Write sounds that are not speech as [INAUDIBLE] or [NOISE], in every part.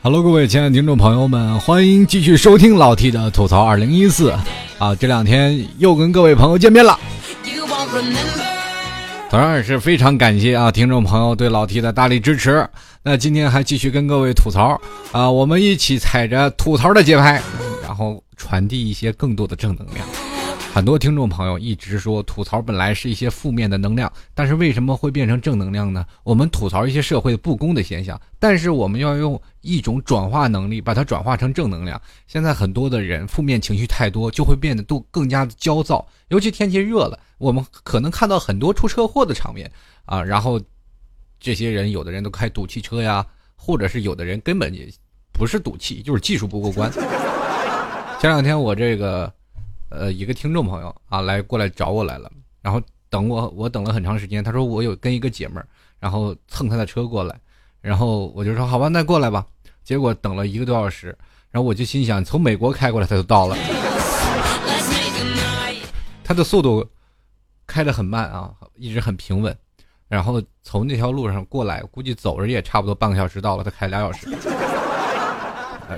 Hello，各位亲爱的听众朋友们，欢迎继续收听老 T 的吐槽二零一四啊！这两天又跟各位朋友见面了，当然是非常感谢啊听众朋友对老 T 的大力支持。那今天还继续跟各位吐槽啊，我们一起踩着吐槽的节拍，然后传递一些更多的正能量。很多听众朋友一直说吐槽本来是一些负面的能量，但是为什么会变成正能量呢？我们吐槽一些社会不公的现象，但是我们要用一种转化能力把它转化成正能量。现在很多的人负面情绪太多，就会变得都更加的焦躁，尤其天气热了，我们可能看到很多出车祸的场面啊。然后这些人有的人都开赌气车呀，或者是有的人根本也不是赌气，就是技术不过关。前两天我这个。[LAUGHS] 呃，一个听众朋友啊，来过来找我来了，然后等我，我等了很长时间。他说我有跟一个姐们儿，然后蹭他的车过来，然后我就说好吧，那过来吧。结果等了一个多小时，然后我就心想，从美国开过来他就到了，他的速度开得很慢啊，一直很平稳，然后从那条路上过来，估计走着也差不多半个小时到了，他开俩小时。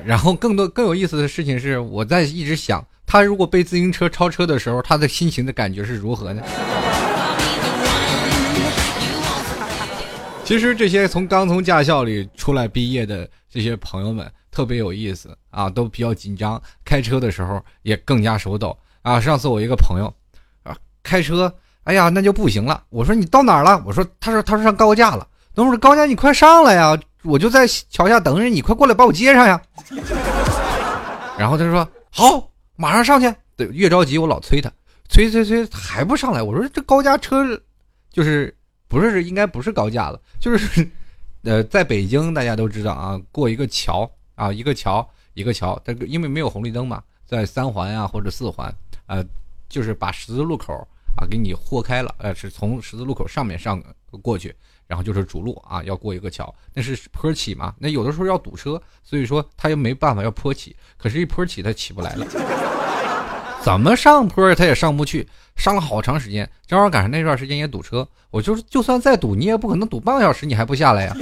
然后更多更有意思的事情是，我在一直想。他如果被自行车超车的时候，他的心情的感觉是如何呢？[LAUGHS] 其实这些从刚从驾校里出来毕业的这些朋友们特别有意思啊，都比较紧张，开车的时候也更加手抖啊。上次我一个朋友啊开车，哎呀那就不行了。我说你到哪儿了？我说他说他说上高架了。等会儿高架你快上来呀，我就在桥下等着你，快过来把我接上呀。[LAUGHS] 然后他说好。马上上去，对，越着急我老催他，催催催还不上来。我说这高架车，就是不是应该不是高架了，就是，呃，在北京大家都知道啊，过一个桥啊，一个桥一个桥，这个因为没有红绿灯嘛，在三环啊或者四环，呃，就是把十字路口啊给你豁开了，呃，是从十字路口上面上过去。然后就是主路啊，要过一个桥，那是坡起嘛？那有的时候要堵车，所以说他又没办法要坡起。可是，一坡起他起不来了，怎么上坡他也上不去，上了好长时间。正好赶上那段时间也堵车，我就是就算再堵，你也不可能堵半个小时，你还不下来呀？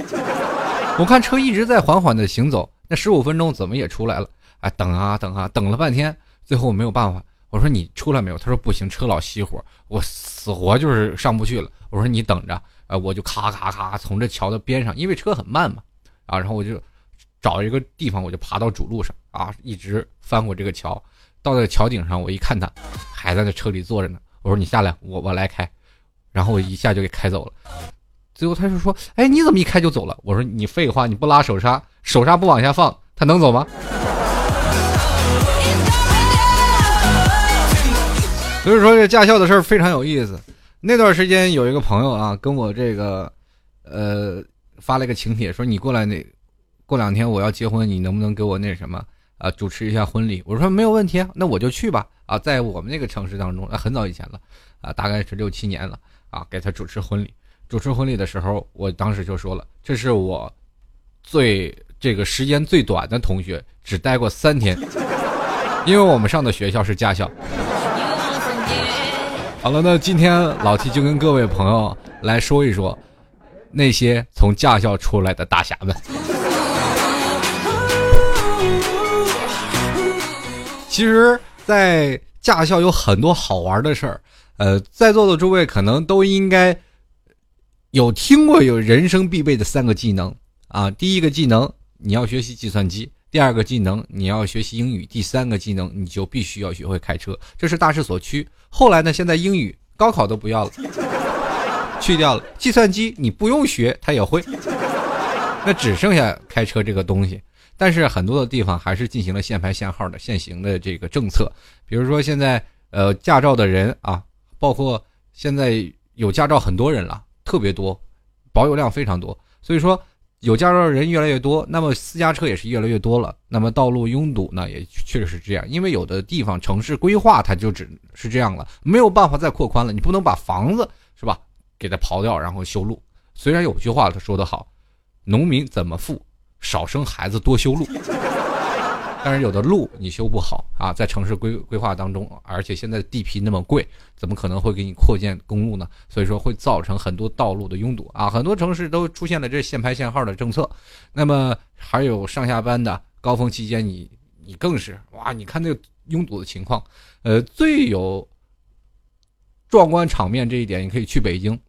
我看车一直在缓缓的行走，那十五分钟怎么也出来了？哎，等啊等啊，等了半天，最后没有办法，我说你出来没有？他说不行，车老熄火，我死活就是上不去了。我说你等着。啊，我就咔咔咔从这桥的边上，因为车很慢嘛，啊，然后我就找一个地方，我就爬到主路上啊，一直翻过这个桥，到那桥顶上，我一看他还在那车里坐着呢，我说你下来，我我来开，然后我一下就给开走了。最后他就说，哎，你怎么一开就走了？我说你废话，你不拉手刹，手刹不往下放，他能走吗？所以说这驾校的事儿非常有意思。那段时间有一个朋友啊，跟我这个，呃，发了一个请帖，说你过来那，过两天我要结婚，你能不能给我那什么啊，主持一下婚礼？我说没有问题啊，那我就去吧。啊，在我们那个城市当中，啊，很早以前了，啊，大概是六七年了，啊，给他主持婚礼。主持婚礼的时候，我当时就说了，这是我最这个时间最短的同学，只待过三天，因为我们上的学校是驾校。好了，那今天老 T 就跟各位朋友来说一说那些从驾校出来的大侠们。其实，在驾校有很多好玩的事儿，呃，在座的诸位可能都应该有听过有人生必备的三个技能啊。第一个技能，你要学习计算机。第二个技能你要学习英语，第三个技能你就必须要学会开车，这是大势所趋。后来呢，现在英语高考都不要了，去掉了。计算机你不用学，他也会。那只剩下开车这个东西。但是很多的地方还是进行了限牌限号的限行的这个政策。比如说现在呃驾照的人啊，包括现在有驾照很多人了，特别多，保有量非常多，所以说。有驾照的人越来越多，那么私家车也是越来越多了。那么道路拥堵呢，也确实是这样。因为有的地方城市规划它就只是这样了，没有办法再扩宽了。你不能把房子是吧，给它刨掉然后修路。虽然有句话他说得好，农民怎么富？少生孩子多修路。但是有的路你修不好啊，在城市规规划当中，而且现在地皮那么贵，怎么可能会给你扩建公路呢？所以说会造成很多道路的拥堵啊，很多城市都出现了这限牌限号的政策。那么还有上下班的高峰期间，你你更是哇，你看那个拥堵的情况，呃，最有壮观场面这一点，你可以去北京，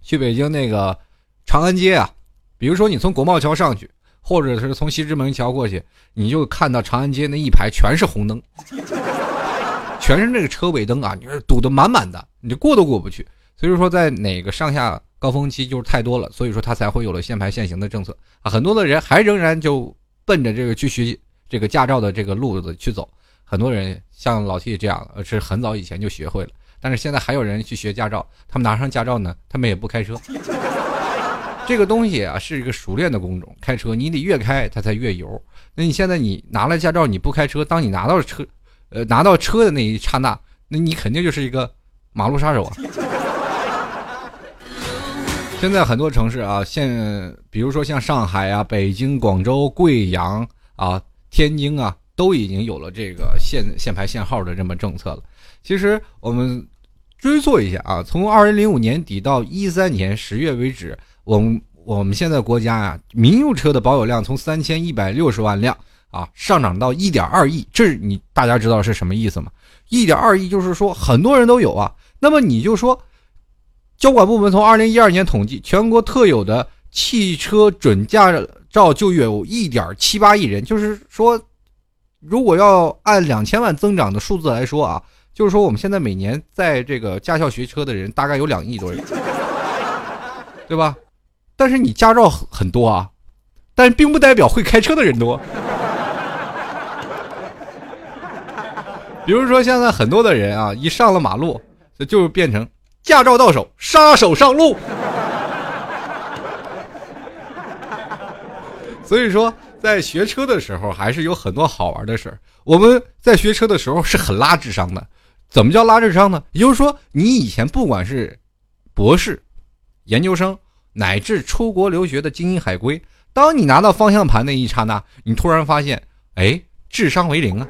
去北京那个长安街啊，比如说你从国贸桥上去。或者是从西直门桥过去，你就看到长安街那一排全是红灯，[LAUGHS] 全是那个车尾灯啊，你是堵得满满的，你就过都过不去。所以说，在哪个上下高峰期就是太多了，所以说他才会有了限牌限行的政策啊。很多的人还仍然就奔着这个去学这个驾照的这个路子去走。很多人像老 T 这样，是很早以前就学会了，但是现在还有人去学驾照，他们拿上驾照呢，他们也不开车。这个东西啊，是一个熟练的工种。开车你得越开它才越油。那你现在你拿了驾照，你不开车，当你拿到车，呃，拿到车的那一刹那，那你肯定就是一个马路杀手啊。现在很多城市啊，现比如说像上海啊、北京、广州、贵阳啊、天津啊，都已经有了这个限限牌限号的这么政策了。其实我们追溯一下啊，从二零零五年底到一三年十月为止。我们我们现在国家啊，民用车的保有量从三千一百六十万辆啊，上涨到一点二亿，这你大家知道是什么意思吗？一点二亿就是说很多人都有啊。那么你就说，交管部门从二零一二年统计，全国特有的汽车准驾照就有一点七八亿人，就是说，如果要按两千万增长的数字来说啊，就是说我们现在每年在这个驾校学车的人大概有两亿多人，对吧？但是你驾照很多啊，但并不代表会开车的人多。比如说现在很多的人啊，一上了马路，就变成驾照到手，杀手上路。所以说，在学车的时候，还是有很多好玩的事儿。我们在学车的时候是很拉智商的。怎么叫拉智商呢？也就是说，你以前不管是博士、研究生。乃至出国留学的精英海归，当你拿到方向盘那一刹那，你突然发现，哎，智商为零啊！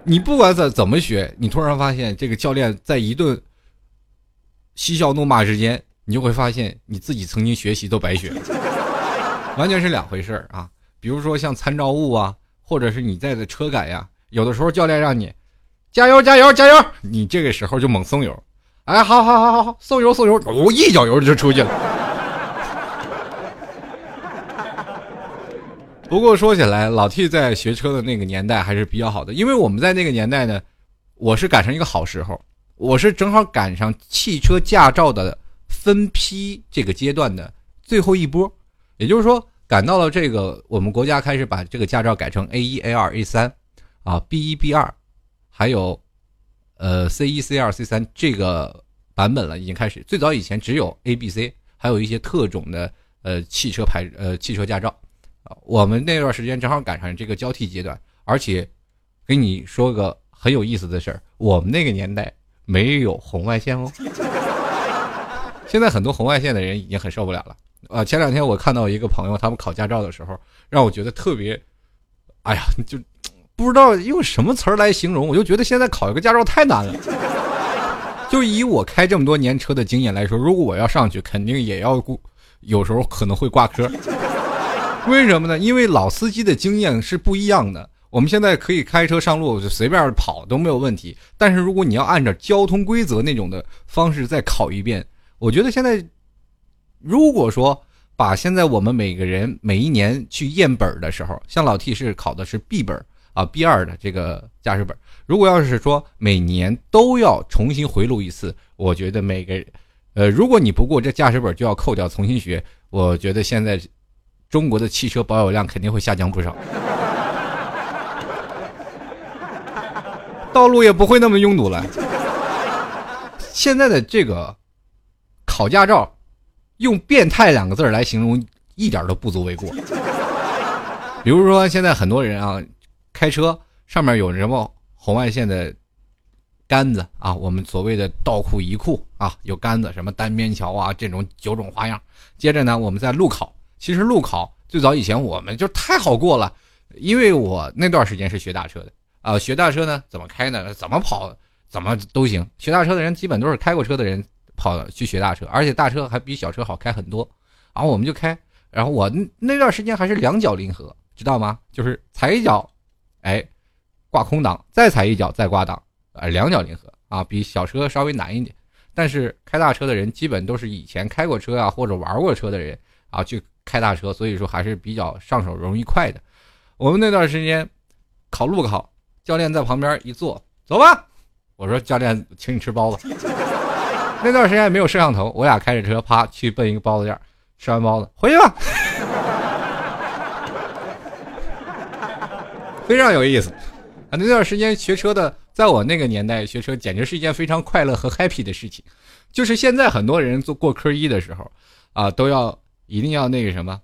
[LAUGHS] 你不管怎怎么学，你突然发现这个教练在一顿嬉笑怒骂之间，你就会发现你自己曾经学习都白学，完全是两回事儿啊！比如说像参照物啊，或者是你在的车感呀，有的时候教练让你加油加油加油，你这个时候就猛松油。哎，好好好好好，送油送油，我一脚油就出去了。[LAUGHS] 不过说起来，老 T 在学车的那个年代还是比较好的，因为我们在那个年代呢，我是赶上一个好时候，我是正好赶上汽车驾照的分批这个阶段的最后一波，也就是说，赶到了这个我们国家开始把这个驾照改成 A 一、A 二、A 三，啊，B 一、B 二，还有。呃，C 一、C 二、C 三这个版本了，已经开始。最早以前只有 A、B、C，还有一些特种的呃汽车牌呃汽车驾照。我们那段时间正好赶上这个交替阶段，而且跟你说个很有意思的事儿，我们那个年代没有红外线哦。现在很多红外线的人已经很受不了了。啊，前两天我看到一个朋友，他们考驾照的时候，让我觉得特别，哎呀，就。不知道用什么词儿来形容，我就觉得现在考一个驾照太难了。[LAUGHS] 就以我开这么多年车的经验来说，如果我要上去，肯定也要顾，有时候可能会挂科。为什么呢？因为老司机的经验是不一样的。我们现在可以开车上路，就随便跑都没有问题。但是如果你要按照交通规则那种的方式再考一遍，我觉得现在，如果说把现在我们每个人每一年去验本的时候，像老 T 是考的是 B 本。啊，B 二的这个驾驶本，如果要是说每年都要重新回录一次，我觉得每个，呃，如果你不过这驾驶本就要扣掉重新学，我觉得现在中国的汽车保有量肯定会下降不少，[LAUGHS] 道路也不会那么拥堵了。现在的这个考驾照，用“变态”两个字来形容一点都不足为过。比如说现在很多人啊。开车上面有什么红外线的杆子啊？我们所谓的倒库移库啊，有杆子，什么单边桥啊，这种九种花样。接着呢，我们在路考，其实路考最早以前我们就太好过了，因为我那段时间是学大车的啊，学大车呢怎么开呢？怎么跑怎么都行。学大车的人基本都是开过车的人跑去学大车，而且大车还比小车好开很多。然后我们就开，然后我那段时间还是两脚离合，知道吗？就是踩一脚，哎，挂空档，再踩一脚再挂档，啊，两脚离合啊，比小车稍微难一点。但是开大车的人基本都是以前开过车啊或者玩过车的人啊去开大车，所以说还是比较上手容易快的。我们那段时间考路考，教练在旁边一坐，走吧。我说教练，请你吃包子。[LAUGHS] 那段时间没有摄像头，我俩开着车啪去奔一个包子店，吃完包子回去吧。非常有意思啊！那段时间学车的。在我那个年代学车简直是一件非常快乐和 happy 的事情，就是现在很多人做过科一的时候，啊，都要一定要那个什么，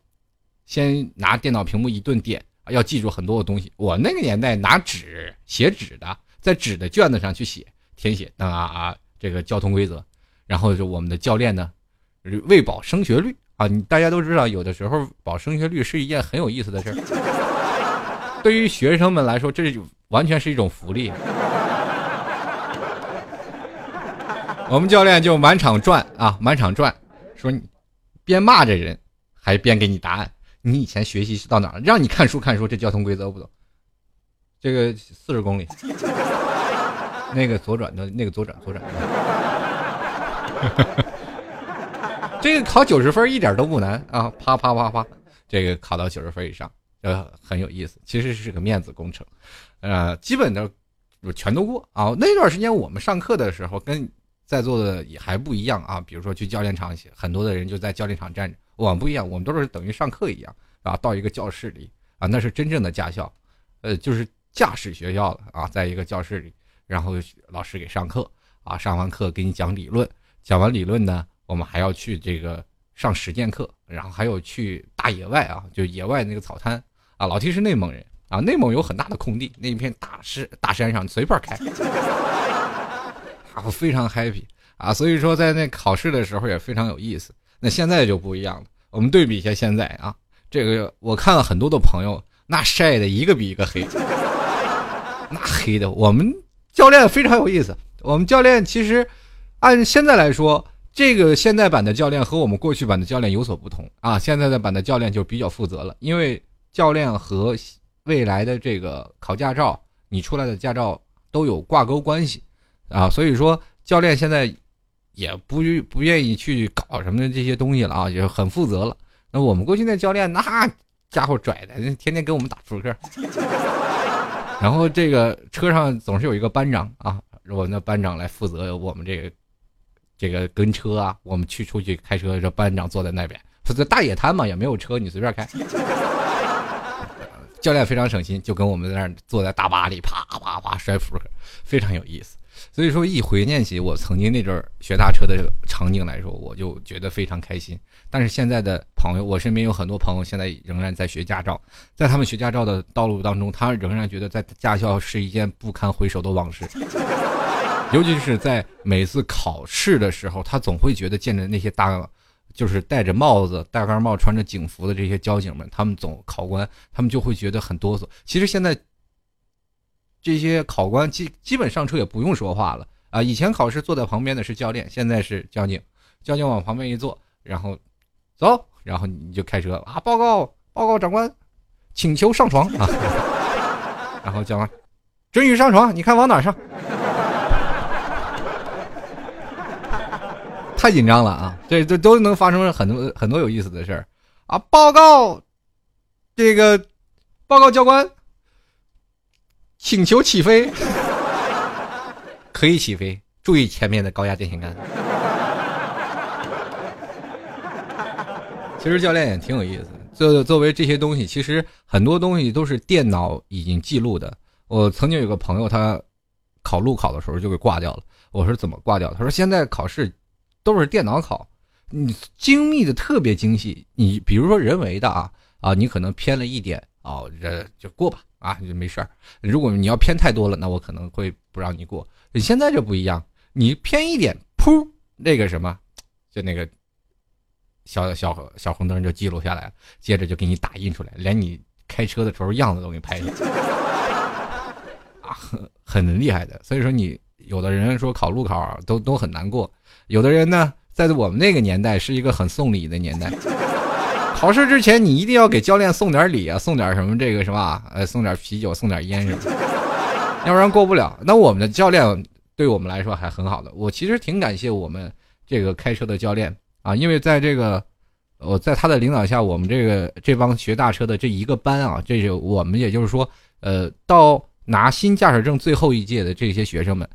先拿电脑屏幕一顿点，要记住很多的东西。我那个年代拿纸写纸的，在纸的卷子上去写填写啊啊这个交通规则，然后就我们的教练呢，为保升学率啊，你大家都知道，有的时候保升学率是一件很有意思的事儿，[LAUGHS] 对于学生们来说，这是完全是一种福利。我们教练就满场转啊，满场转，说你边骂着人，还边给你答案。你以前学习是到哪儿？让你看书看书，这交通规则不懂。这个四十公里，那个左转的，那个左转左转。[LAUGHS] 这个考九十分一点都不难啊！啪啪啪啪，这个考到九十分以上，呃，很有意思。其实是个面子工程，呃，基本的全都过啊。那段时间我们上课的时候跟。在座的也还不一样啊，比如说去教练场，很多的人就在教练场站着。我们不一样，我们都是等于上课一样啊，到一个教室里啊，那是真正的驾校，呃，就是驾驶学校了啊，在一个教室里，然后老师给上课啊，上完课给你讲理论，讲完理论呢，我们还要去这个上实践课，然后还有去大野外啊，就野外那个草滩啊。老 T 是内蒙人啊，内蒙有很大的空地，那一片大山大山上随便开。啊，非常 happy 啊，所以说在那考试的时候也非常有意思。那现在就不一样了，我们对比一下现在啊，这个我看了很多的朋友，那晒的一个比一个黑，那黑的。我们教练非常有意思，我们教练其实按现在来说，这个现代版的教练和我们过去版的教练有所不同啊。现在的版的教练就比较负责了，因为教练和未来的这个考驾照，你出来的驾照都有挂钩关系。啊，所以说教练现在也不不愿意去搞什么这些东西了啊，也很负责了。那我们过去那教练那家伙拽的，天天给我们打扑克。[LAUGHS] 然后这个车上总是有一个班长啊，我那班长来负责我们这个这个跟车啊，我们去出去开车，这班长坐在那边，负责大野滩嘛，也没有车，你随便开。教练非常省心，就跟我们在那儿坐在大巴里啪啪啪摔扑克，非常有意思。所以说，一回念起我曾经那阵学大车的场景来说，我就觉得非常开心。但是现在的朋友，我身边有很多朋友现在仍然在学驾照，在他们学驾照的道路当中，他仍然觉得在驾校是一件不堪回首的往事。尤其是在每次考试的时候，他总会觉得见着那些大，就是戴着帽子、戴盖帽、穿着警服的这些交警们，他们总考官，他们就会觉得很哆嗦。其实现在。这些考官基基本上车也不用说话了啊！以前考试坐在旁边的是教练，现在是交警，交警往旁边一坐，然后走，然后你就开车啊！报告报告长官，请求上床啊！[LAUGHS] 然后教官准许上床，你看往哪上？太紧张了啊！这这都能发生很多很多有意思的事儿啊！报告这个报告教官。请求起飞，可以起飞，注意前面的高压电线杆。其实教练也挺有意思，作作为这些东西，其实很多东西都是电脑已经记录的。我曾经有个朋友，他考路考的时候就给挂掉了。我说怎么挂掉？他说现在考试都是电脑考，你精密的特别精细。你比如说人为的啊啊，你可能偏了一点啊，这就过吧。啊，就没事儿。如果你要偏太多了，那我可能会不让你过。你现在就不一样，你偏一点，噗，那个什么，就那个小小小红灯就记录下来了，接着就给你打印出来，连你开车的时候样子都给你拍下来，[LAUGHS] 啊，很很厉害的。所以说你有的人说考路考都都很难过，有的人呢，在我们那个年代是一个很送礼的年代，考试之前你一定要给教练送点礼啊，送点什么这个什么，呃，送点啤酒，送点烟什么，要不然过不了。那我们的教练对我们来说还很好的，我其实挺感谢我们这个开车的教练。啊，因为在这个，我在他的领导下，我们这个这帮学大车的这一个班啊，这就我们也就是说，呃，到拿新驾驶证最后一届的这些学生们，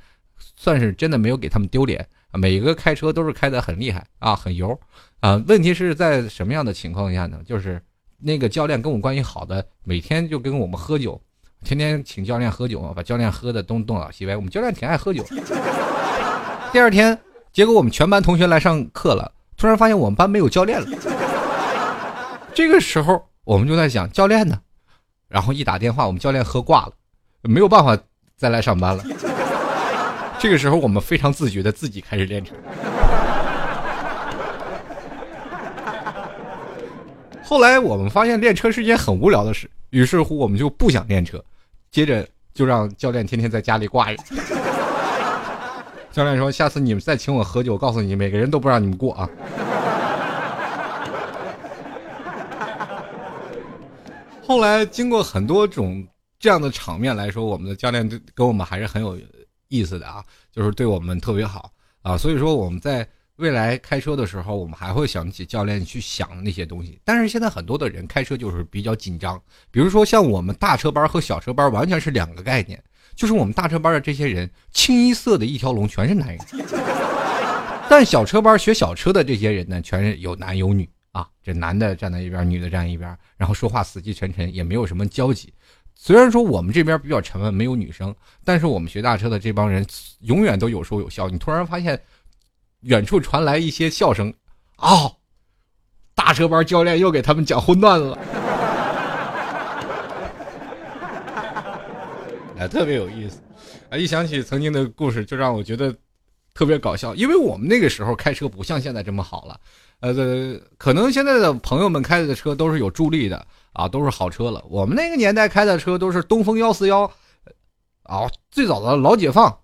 算是真的没有给他们丢脸。每个开车都是开的很厉害啊，很油啊。问题是在什么样的情况下呢？就是那个教练跟我关系好的，每天就跟我们喝酒，天天请教练喝酒嘛，把教练喝的东东倒西歪。我们教练挺爱喝酒。[LAUGHS] 第二天，结果我们全班同学来上课了。突然发现我们班没有教练了，[LAUGHS] 这个时候我们就在想教练呢，然后一打电话，我们教练喝挂了，没有办法再来上班了。这个时候我们非常自觉的自己开始练车。[LAUGHS] 后来我们发现练车是一件很无聊的事，于是乎我们就不想练车，接着就让教练天天在家里挂着。[LAUGHS] 教练说：“下次你们再请我喝酒，我告诉你每个人都不让你们过啊。”后来经过很多种这样的场面来说，我们的教练跟我们还是很有意思的啊，就是对我们特别好啊。所以说我们在未来开车的时候，我们还会想起教练去想的那些东西。但是现在很多的人开车就是比较紧张，比如说像我们大车班和小车班完全是两个概念。就是我们大车班的这些人，清一色的一条龙，全是男人。但小车班学小车的这些人呢，全是有男有女啊。这男的站在一边，女的站一边，然后说话死气沉沉，也没有什么交集。虽然说我们这边比较沉闷，没有女生，但是我们学大车的这帮人永远都有说有笑。你突然发现，远处传来一些笑声，哦，大车班教练又给他们讲荤段子了。[LAUGHS] 哎，特别有意思，啊！一想起曾经的故事，就让我觉得特别搞笑。因为我们那个时候开车不像现在这么好了，呃，可能现在的朋友们开的车都是有助力的啊，都是好车了。我们那个年代开的车都是东风幺四幺，啊，最早的老解放。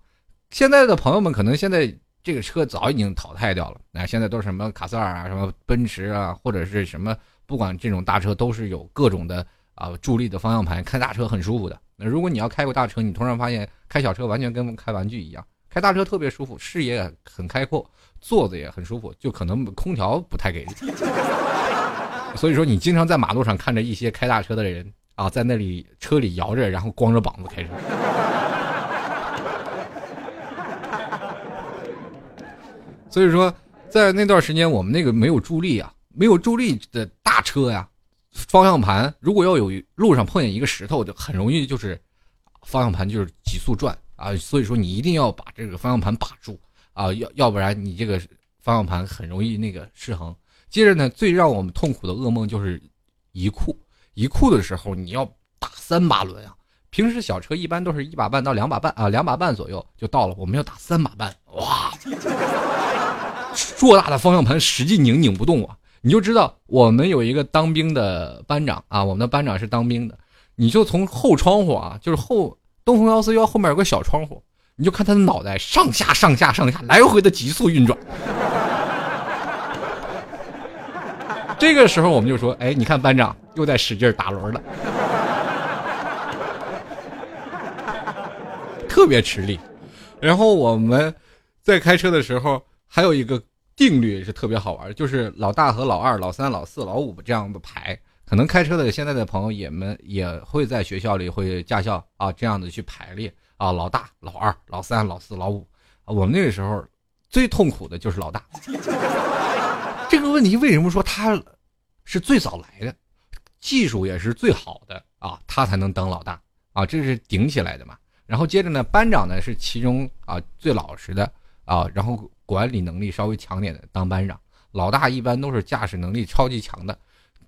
现在的朋友们可能现在这个车早已经淘汰掉了，那现在都是什么卡塞尔啊，什么奔驰啊，或者是什么，不管这种大车都是有各种的啊助力的方向盘，开大车很舒服的。那如果你要开过大车，你突然发现开小车完全跟开玩具一样，开大车特别舒服，视野很开阔，坐着也很舒服，就可能空调不太给力。[LAUGHS] 所以说，你经常在马路上看着一些开大车的人啊，在那里车里摇着，然后光着膀子开车。[LAUGHS] 所以说，在那段时间，我们那个没有助力啊，没有助力的大车呀。方向盘如果要有路上碰见一个石头，就很容易就是方向盘就是急速转啊，所以说你一定要把这个方向盘把住啊，要要不然你这个方向盘很容易那个失衡。接着呢，最让我们痛苦的噩梦就是移库，移库的时候你要打三把轮啊。平时小车一般都是一把半到两把半啊，两把半左右就到了，我们要打三把半，哇，[LAUGHS] 硕大的方向盘使劲拧拧不动啊。你就知道我们有一个当兵的班长啊，我们的班长是当兵的，你就从后窗户啊，就是后东风幺四幺后面有个小窗户，你就看他的脑袋上下上下上下来回的急速运转。这个时候我们就说，哎，你看班长又在使劲打轮了，特别吃力。然后我们在开车的时候还有一个。定律是特别好玩，就是老大和老二、老三、老四、老五这样的排。可能开车的现在的朋友也们也会在学校里会驾校啊这样的去排列啊，老大、老二、老三、老四、老五。我们那个时候最痛苦的就是老大。[LAUGHS] 这个问题为什么说他是最早来的，技术也是最好的啊，他才能当老大啊，这是顶起来的嘛。然后接着呢，班长呢是其中啊最老实的啊，然后。管理能力稍微强点的当班长，老大一般都是驾驶能力超级强的。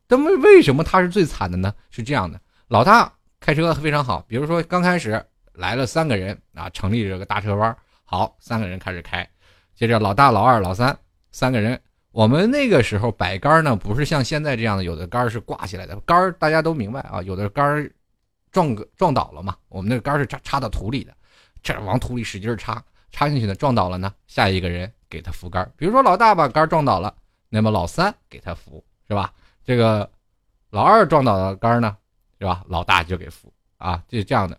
那么为什么他是最惨的呢？是这样的，老大开车非常好，比如说刚开始来了三个人啊，成立这个大车班，好，三个人开始开，接着老大、老二、老三三个人我们那个时候摆杆呢，不是像现在这样的，有的杆是挂起来的杆大家都明白啊，有的杆撞个撞倒了嘛，我们那个杆是插插到土里的，这往土里使劲插，插进去呢，撞倒了呢，下一个人给他扶杆。比如说老大把杆撞倒了，那么老三给他扶，是吧？这个老二撞倒了杆呢，是吧？老大就给扶啊，就是这样的。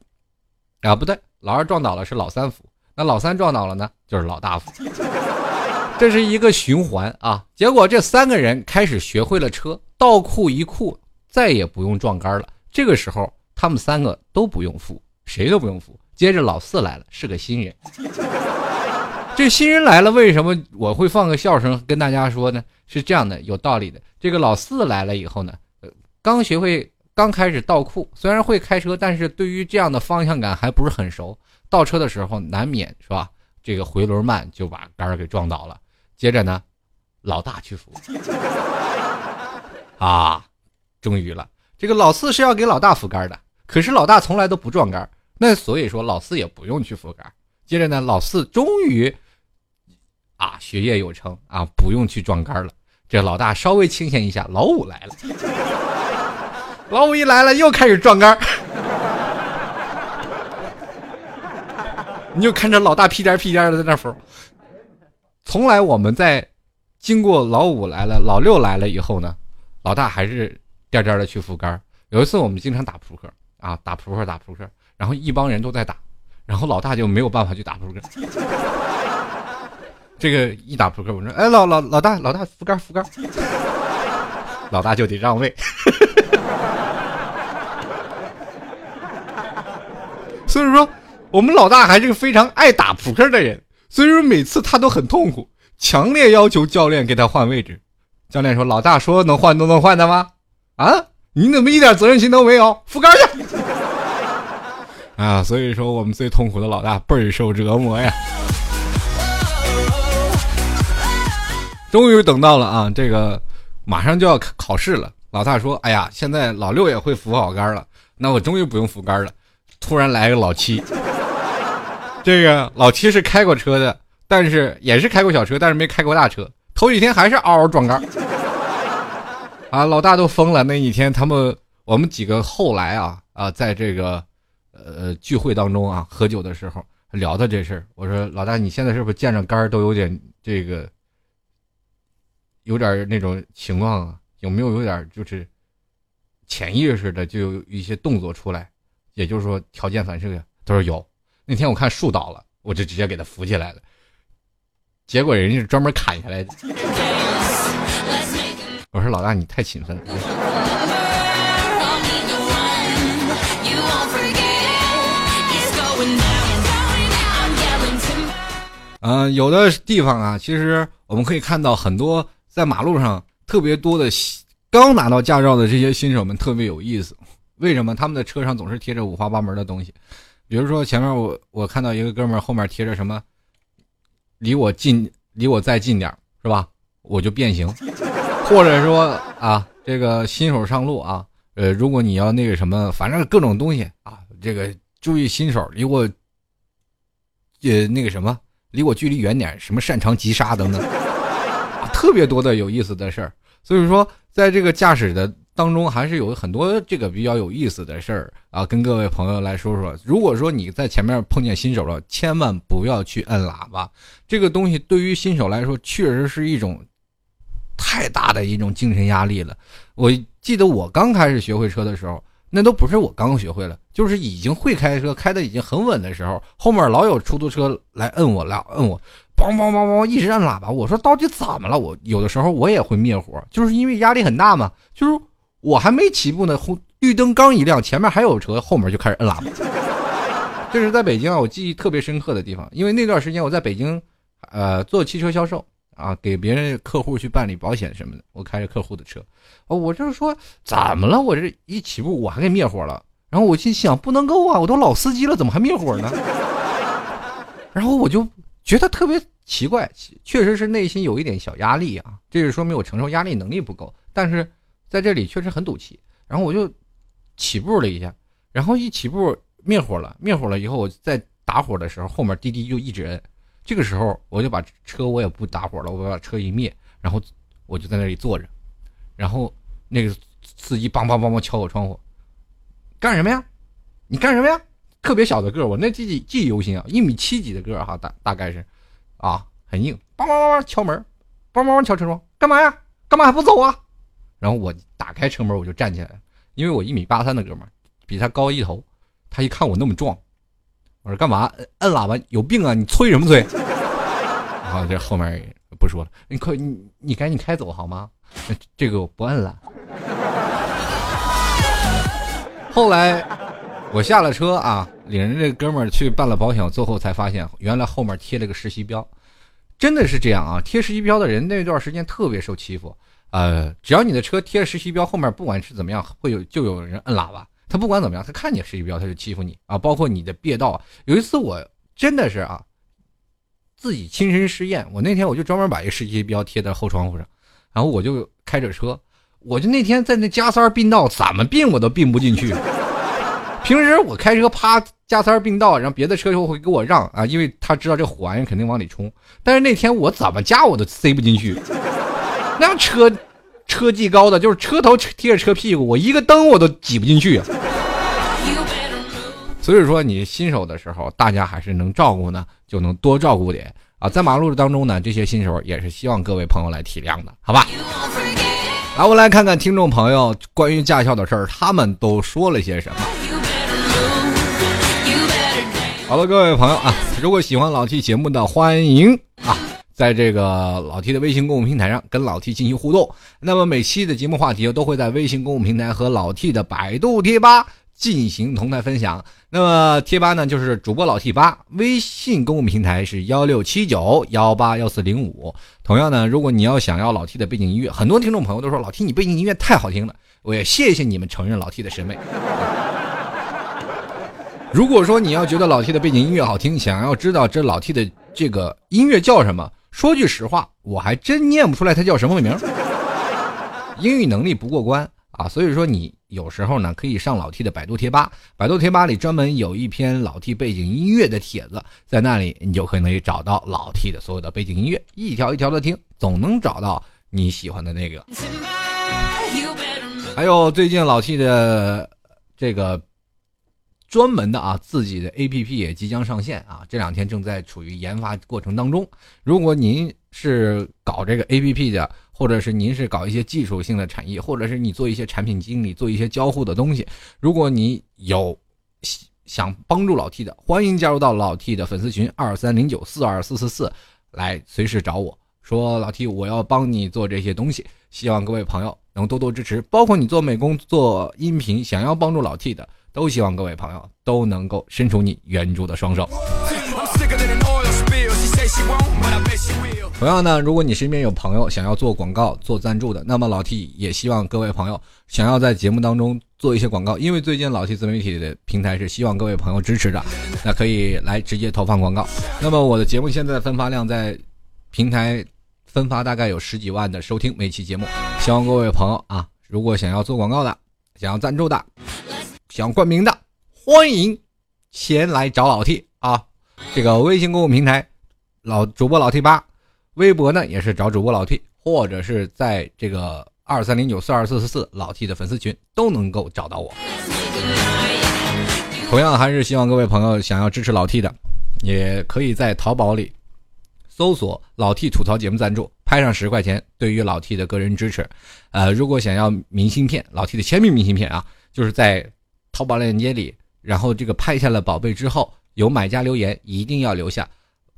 啊，不对，老二撞倒了是老三扶，那老三撞倒了呢，就是老大扶。[LAUGHS] 这是一个循环啊！结果这三个人开始学会了车，倒库一库，再也不用撞杆了。这个时候，他们三个都不用扶，谁都不用扶。接着老四来了，是个新人。这新人来了，为什么我会放个笑声跟大家说呢？是这样的，有道理的。这个老四来了以后呢，呃，刚学会，刚开始倒库，虽然会开车，但是对于这样的方向感还不是很熟。倒车的时候难免是吧？这个回轮慢，就把杆儿给撞倒了。接着呢，老大去扶，[LAUGHS] 啊，终于了。这个老四是要给老大扶杆的，可是老大从来都不撞杆，那所以说老四也不用去扶杆。接着呢，老四终于啊学业有成啊，不用去撞杆了。这老大稍微清闲一下，老五来了，老五一来了又开始撞杆，你就看着老大屁颠屁颠的在那扶。从来我们在经过老五来了、老六来了以后呢，老大还是颠颠的去扶杆。有一次我们经常打扑克啊，打扑克打扑克，然后一帮人都在打，然后老大就没有办法去打扑克。这个一打扑克，我说：“哎，老老老大，老大扶杆扶杆。”老大就得让位。所以说，我们老大还是个非常爱打扑克的人。所以说每次他都很痛苦，强烈要求教练给他换位置。教练说：“老大说能换都能换的吗？啊，你怎么一点责任心都没有？扶杆去！”啊，所以说我们最痛苦的老大倍儿受折磨呀。终于等到了啊，这个马上就要考考试了。老大说：“哎呀，现在老六也会扶好杆了，那我终于不用扶杆了。”突然来个老七。[LAUGHS] 这个老七是开过车的，但是也是开过小车，但是没开过大车。头几天还是嗷嗷撞杆啊！老大都疯了。那几天他们我们几个后来啊啊，在这个呃聚会当中啊喝酒的时候聊的这事儿。我说老大，你现在是不是见着杆都有点这个有点那种情况啊？有没有有点就是潜意识的就有一些动作出来？也就是说条件反射呀？他说有。那天我看树倒了，我就直接给他扶起来了。结果人家是专门砍下来的。我说老大你太勤奋了。嗯，有的地方啊，其实我们可以看到很多在马路上特别多的刚拿到驾照的这些新手们特别有意思。为什么他们的车上总是贴着五花八门的东西？比如说前面我我看到一个哥们儿后面贴着什么，离我近，离我再近点是吧？我就变形，或者说啊，这个新手上路啊，呃，如果你要那个什么，反正各种东西啊，这个注意新手离我，呃，那个什么，离我距离远点，什么擅长急刹等等，特别多的有意思的事儿。所以说，在这个驾驶的。当中还是有很多这个比较有意思的事儿啊，跟各位朋友来说说。如果说你在前面碰见新手了，千万不要去摁喇叭，这个东西对于新手来说确实是一种太大的一种精神压力了。我记得我刚开始学会车的时候，那都不是我刚学会了，就是已经会开车，开的已经很稳的时候，后面老有出租车来摁我，来摁我。梆梆梆梆，一直按喇叭。我说到底怎么了？我有的时候我也会灭火，就是因为压力很大嘛，就是。我还没起步呢，红绿灯刚一亮，前面还有车，后面就开始摁喇叭。[LAUGHS] 这是在北京啊，我记忆特别深刻的地方，因为那段时间我在北京，呃，做汽车销售啊，给别人客户去办理保险什么的，我开着客户的车，哦，我就是说怎么了？我这一起步我还给灭火了，然后我心想不能够啊，我都老司机了，怎么还灭火呢？[LAUGHS] 然后我就觉得特别奇怪，确实是内心有一点小压力啊，这就说明我承受压力能力不够，但是。在这里确实很赌气，然后我就起步了一下，然后一起步灭火了，灭火了以后，我在打火的时候，后面滴滴就一直摁，这个时候我就把车我也不打火了，我把车一灭，然后我就在那里坐着，然后那个司机梆梆梆梆敲我窗户，干什么呀？你干什么呀？特别小的个儿，我那记记记忆犹新啊，一米七几的个儿哈，大大概是，啊，很硬，梆梆梆梆敲门，梆梆梆敲车窗，干嘛呀？干嘛还不走啊？然后我打开车门，我就站起来了，因为我一米八三的哥们儿，比他高一头，他一看我那么壮，我说干嘛？摁喇叭有病啊？你催什么催？[LAUGHS] 然后这后面不说了，你快你你赶紧开走好吗？这个我不摁了。后来我下了车啊。领着这哥们儿去办了保险，最后才发现原来后面贴了个实习标，真的是这样啊！贴实习标的人那段时间特别受欺负，呃，只要你的车贴了实习标，后面不管是怎么样，会有就有人摁喇叭。他不管怎么样，他看见实习标他就欺负你啊！包括你的别道。有一次我真的是啊，自己亲身试验，我那天我就专门把一个实习标贴在后窗户上，然后我就开着车，我就那天在那加塞儿并道，怎么并我都并不进去。平时我开车啪加塞并道，然后别的车就会给我让啊，因为他知道这火玩意肯定往里冲。但是那天我怎么加我都塞不进去，[LAUGHS] 那车车技高的就是车头贴着车屁股，我一个灯我都挤不进去。所以说你新手的时候，大家还是能照顾呢，就能多照顾点啊。在马路当中呢，这些新手也是希望各位朋友来体谅的，好吧？来，我来看看听众朋友关于驾校的事儿，他们都说了些什么。好了，各位朋友啊，如果喜欢老 T 节目的，欢迎啊，在这个老 T 的微信公众平台上跟老 T 进行互动。那么每期的节目话题都会在微信公众平台和老 T 的百度贴吧进行同台分享。那么贴吧呢，就是主播老 T 八，微信公众平台是幺六七九幺八幺四零五。同样呢，如果你要想要老 T 的背景音乐，很多听众朋友都说老 T 你背景音乐太好听了，我也谢谢你们承认老 T 的审美。如果说你要觉得老 T 的背景音乐好听，想要知道这老 T 的这个音乐叫什么，说句实话，我还真念不出来它叫什么名。英语能力不过关啊，所以说你有时候呢可以上老 T 的百度贴吧，百度贴吧里专门有一篇老 T 背景音乐的帖子，在那里你就可以找到老 T 的所有的背景音乐，一条一条的听，总能找到你喜欢的那个。还有最近老 T 的这个。专门的啊，自己的 A P P 也即将上线啊，这两天正在处于研发过程当中。如果您是搞这个 A P P 的，或者是您是搞一些技术性的产业，或者是你做一些产品经理，做一些交互的东西，如果你有想帮助老 T 的，欢迎加入到老 T 的粉丝群二三零九四二四四四，来随时找我说老 T，我要帮你做这些东西，希望各位朋友能多多支持，包括你做美工、做音频，想要帮助老 T 的。都希望各位朋友都能够伸出你援助的双手。同样呢，如果你身边有朋友想要做广告、做赞助的，那么老 T 也希望各位朋友想要在节目当中做一些广告，因为最近老 T 自媒体的平台是希望各位朋友支持的，那可以来直接投放广告。那么我的节目现在分发量在平台分发大概有十几万的收听每期节目，希望各位朋友啊，如果想要做广告的、想要赞助的。想冠名的，欢迎前来找老 T 啊！这个微信公众平台，老主播老 T 八，微博呢也是找主播老 T，或者是在这个二三零九四二四四四老 T 的粉丝群都能够找到我。同样还是希望各位朋友想要支持老 T 的，也可以在淘宝里搜索“老 T 吐槽节目赞助”，拍上十块钱，对于老 T 的个人支持。呃，如果想要明信片，老 T 的签名明信片啊，就是在。淘宝链接里，然后这个拍下了宝贝之后，有买家留言一定要留下，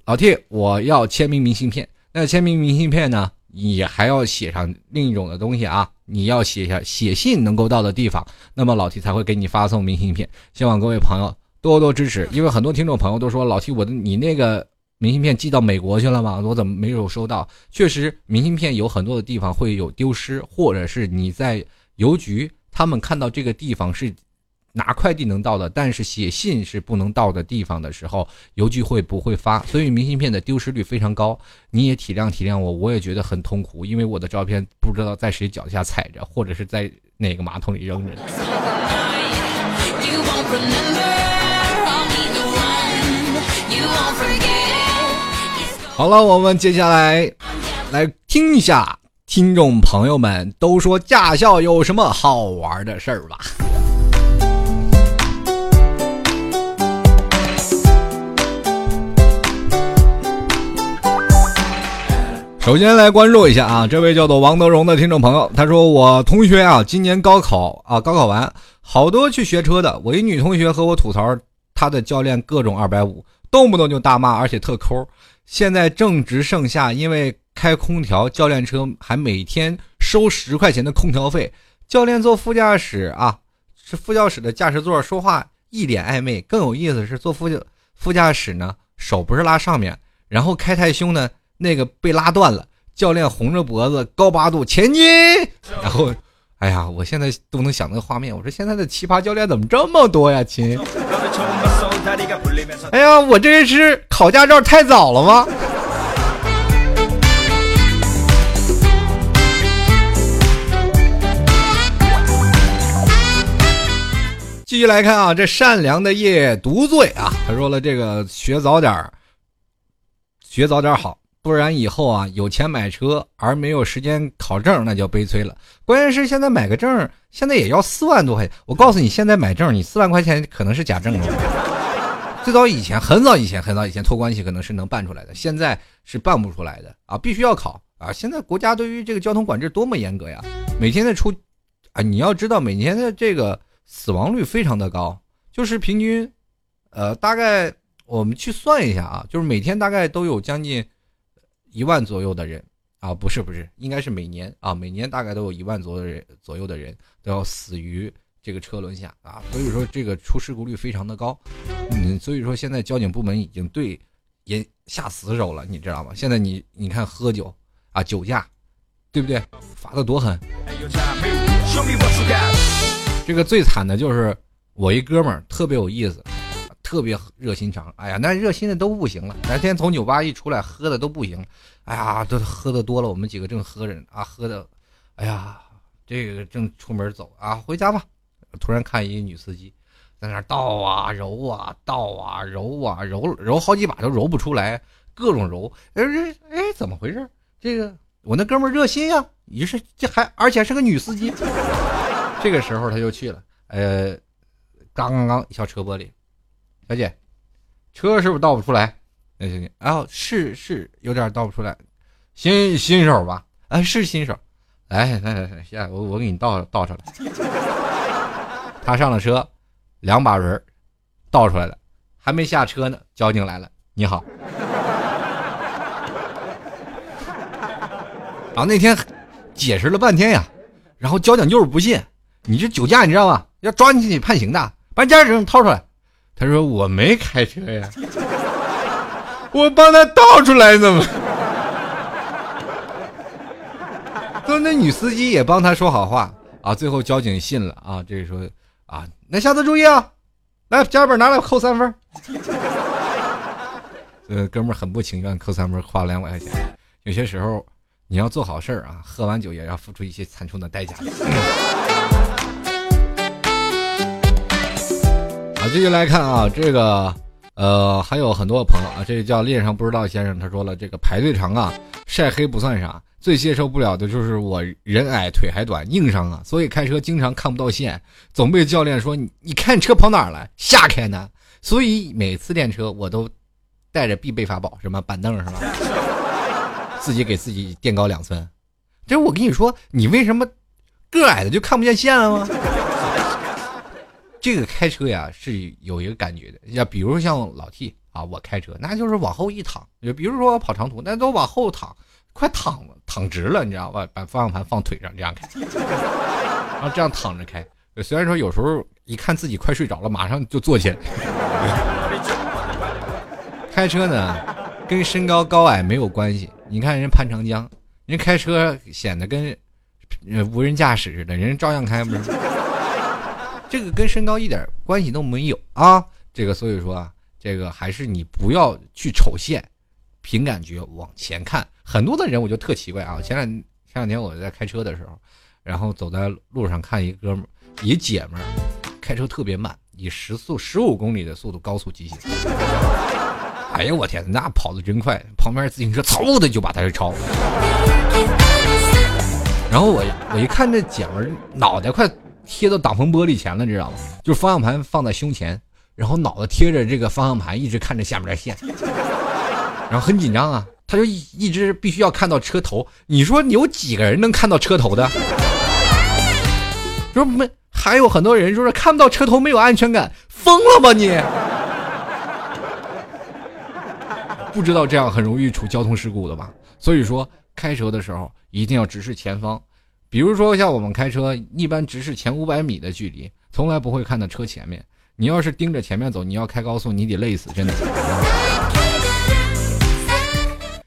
老 T 我要签名明信片。那签名明信片呢，你还要写上另一种的东西啊，你要写下写信能够到的地方，那么老 T 才会给你发送明信片。希望各位朋友多多支持，因为很多听众朋友都说老 T 我的你那个明信片寄到美国去了吗？我怎么没有收到？确实，明信片有很多的地方会有丢失，或者是你在邮局他们看到这个地方是。拿快递能到的，但是写信是不能到的地方的时候，邮局会不会发？所以明信片的丢失率非常高。你也体谅体谅我，我也觉得很痛苦，因为我的照片不知道在谁脚下踩着，或者是在哪个马桶里扔着。好了，我们接下来来听一下听众朋友们都说驾校有什么好玩的事儿吧？首先来关注一下啊，这位叫做王德荣的听众朋友，他说我同学啊，今年高考啊，高考完好多去学车的，我一女同学和我吐槽，他的教练各种二百五，动不动就大骂，而且特抠。现在正值盛夏，因为开空调，教练车还每天收十块钱的空调费。教练坐副驾驶啊，是副驾驶的驾驶座，说话一脸暧昧。更有意思是坐副驾副驾驶呢，手不是拉上面，然后开太凶呢。那个被拉断了，教练红着脖子高八度前进，然后，哎呀，我现在都能想那个画面。我说现在的奇葩教练怎么这么多呀，亲？哎呀，我这是考驾照太早了吗？继续来看啊，这善良的夜独醉啊，他说了，这个学早点学早点好。不然以后啊，有钱买车而没有时间考证，那就悲催了。关键是现在买个证，现在也要四万多块钱。我告诉你，现在买证，你四万块钱可能是假证哦。[LAUGHS] 最早以前，很早以前，很早以前托关系可能是能办出来的，现在是办不出来的啊，必须要考啊。现在国家对于这个交通管制多么严格呀！每天的出，啊，你要知道每年的这个死亡率非常的高，就是平均，呃，大概我们去算一下啊，就是每天大概都有将近。一万左右的人啊，不是不是，应该是每年啊，每年大概都有一万左右人左右的人都要死于这个车轮下啊，所以说这个出事故率非常的高，嗯，所以说现在交警部门已经对人下死手了，你知道吗？现在你你看喝酒啊，酒驾，对不对？罚的多狠。这个最惨的就是我一哥们儿，特别有意思。特别热心肠，哎呀，那热心的都不行了。那天从酒吧一出来，喝的都不行。哎呀，都喝的多了。我们几个正喝着啊，喝的，哎呀，这个正出门走啊，回家吧。突然看一女司机在那倒啊揉啊倒啊揉啊揉揉好几把都揉不出来，各种揉。哎哎，怎么回事？这个我那哥们热心呀，于是这还而且是个女司机。[LAUGHS] 这个时候他就去了，呃，刚刚刚小车玻璃。小姐，车是不是倒不出来？那行行，啊，是是有点倒不出来，新新手吧？啊，是新手。来来来来，下我我给你倒倒出来。他上了车，两把轮倒出来了，还没下车呢，交警来了。你好。然后那天解释了半天呀，然后交警就是不信，你这酒驾你知道吗？要抓你去判刑的，把驾驶证掏出来。他说：“我没开车呀，我帮他倒出来怎么？”说那女司机也帮他说好话啊，最后交警信了啊。这个说啊，那下次注意啊，来驾本拿来扣三分。[LAUGHS] 呃，哥们很不情愿扣三分，花了两百块钱。有些时候你要做好事儿啊，喝完酒也要付出一些惨重的代价。继续来看啊，这个，呃，还有很多朋友啊，这个叫恋上不知道先生，他说了，这个排队长啊，晒黑不算啥，最接受不了的就是我人矮腿还短，硬伤啊，所以开车经常看不到线，总被教练说你你看车跑哪儿了，瞎开呢，所以每次练车我都带着必备法宝，什么板凳是吧？自己给自己垫高两寸，这我跟你说，你为什么个矮的就看不见线了吗？这个开车呀是有一个感觉的，要比如像老 T 啊，我开车那就是往后一躺，就比如说我跑长途，那都往后躺，快躺了，躺直了，你知道吧？把方向盘放腿上这样开，然 [LAUGHS] 后这样躺着开。虽然说有时候一看自己快睡着了，马上就坐起来。[LAUGHS] 开车呢，跟身高高矮没有关系。你看人潘长江，人开车显得跟无人驾驶似的，人照样开不是？这个跟身高一点关系都没有啊！这个所以说啊，这个还是你不要去瞅线，凭感觉往前看。很多的人我就特奇怪啊！前两前两天我在开车的时候，然后走在路上看一哥们儿，一姐们儿开车特别慢，以时速十五公里的速度高速疾行。[LAUGHS] 哎呀我天，那跑的真快，旁边自行车嗖的就把他给超了。然后我我一看这姐们儿脑袋快贴到挡风玻璃前了，你知道吗？就是方向盘放在胸前，然后脑袋贴着这个方向盘，一直看着下面的线，[LAUGHS] 然后很紧张啊。他就一一直必须要看到车头。你说有几个人能看到车头的？说没，还有很多人说是看不到车头没有安全感，疯了吧你？不知道这样很容易出交通事故的吧？所以说开车的时候一定要直视前方，比如说像我们开车，一般直视前五百米的距离，从来不会看到车前面。你要是盯着前面走，你要开高速，你得累死，真的。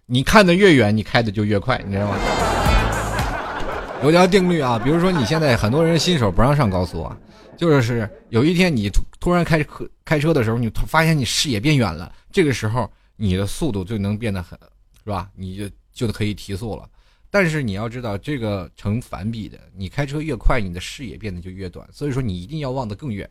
你看的越远，你开的就越快，你知道吗？有条定律啊，比如说你现在很多人新手不让上高速啊，就是有一天你突突然开车开车的时候，你发现你视野变远了，这个时候你的速度就能变得很，是吧？你就就可以提速了。但是你要知道，这个成反比的，你开车越快，你的视野变得就越短，所以说你一定要望得更远。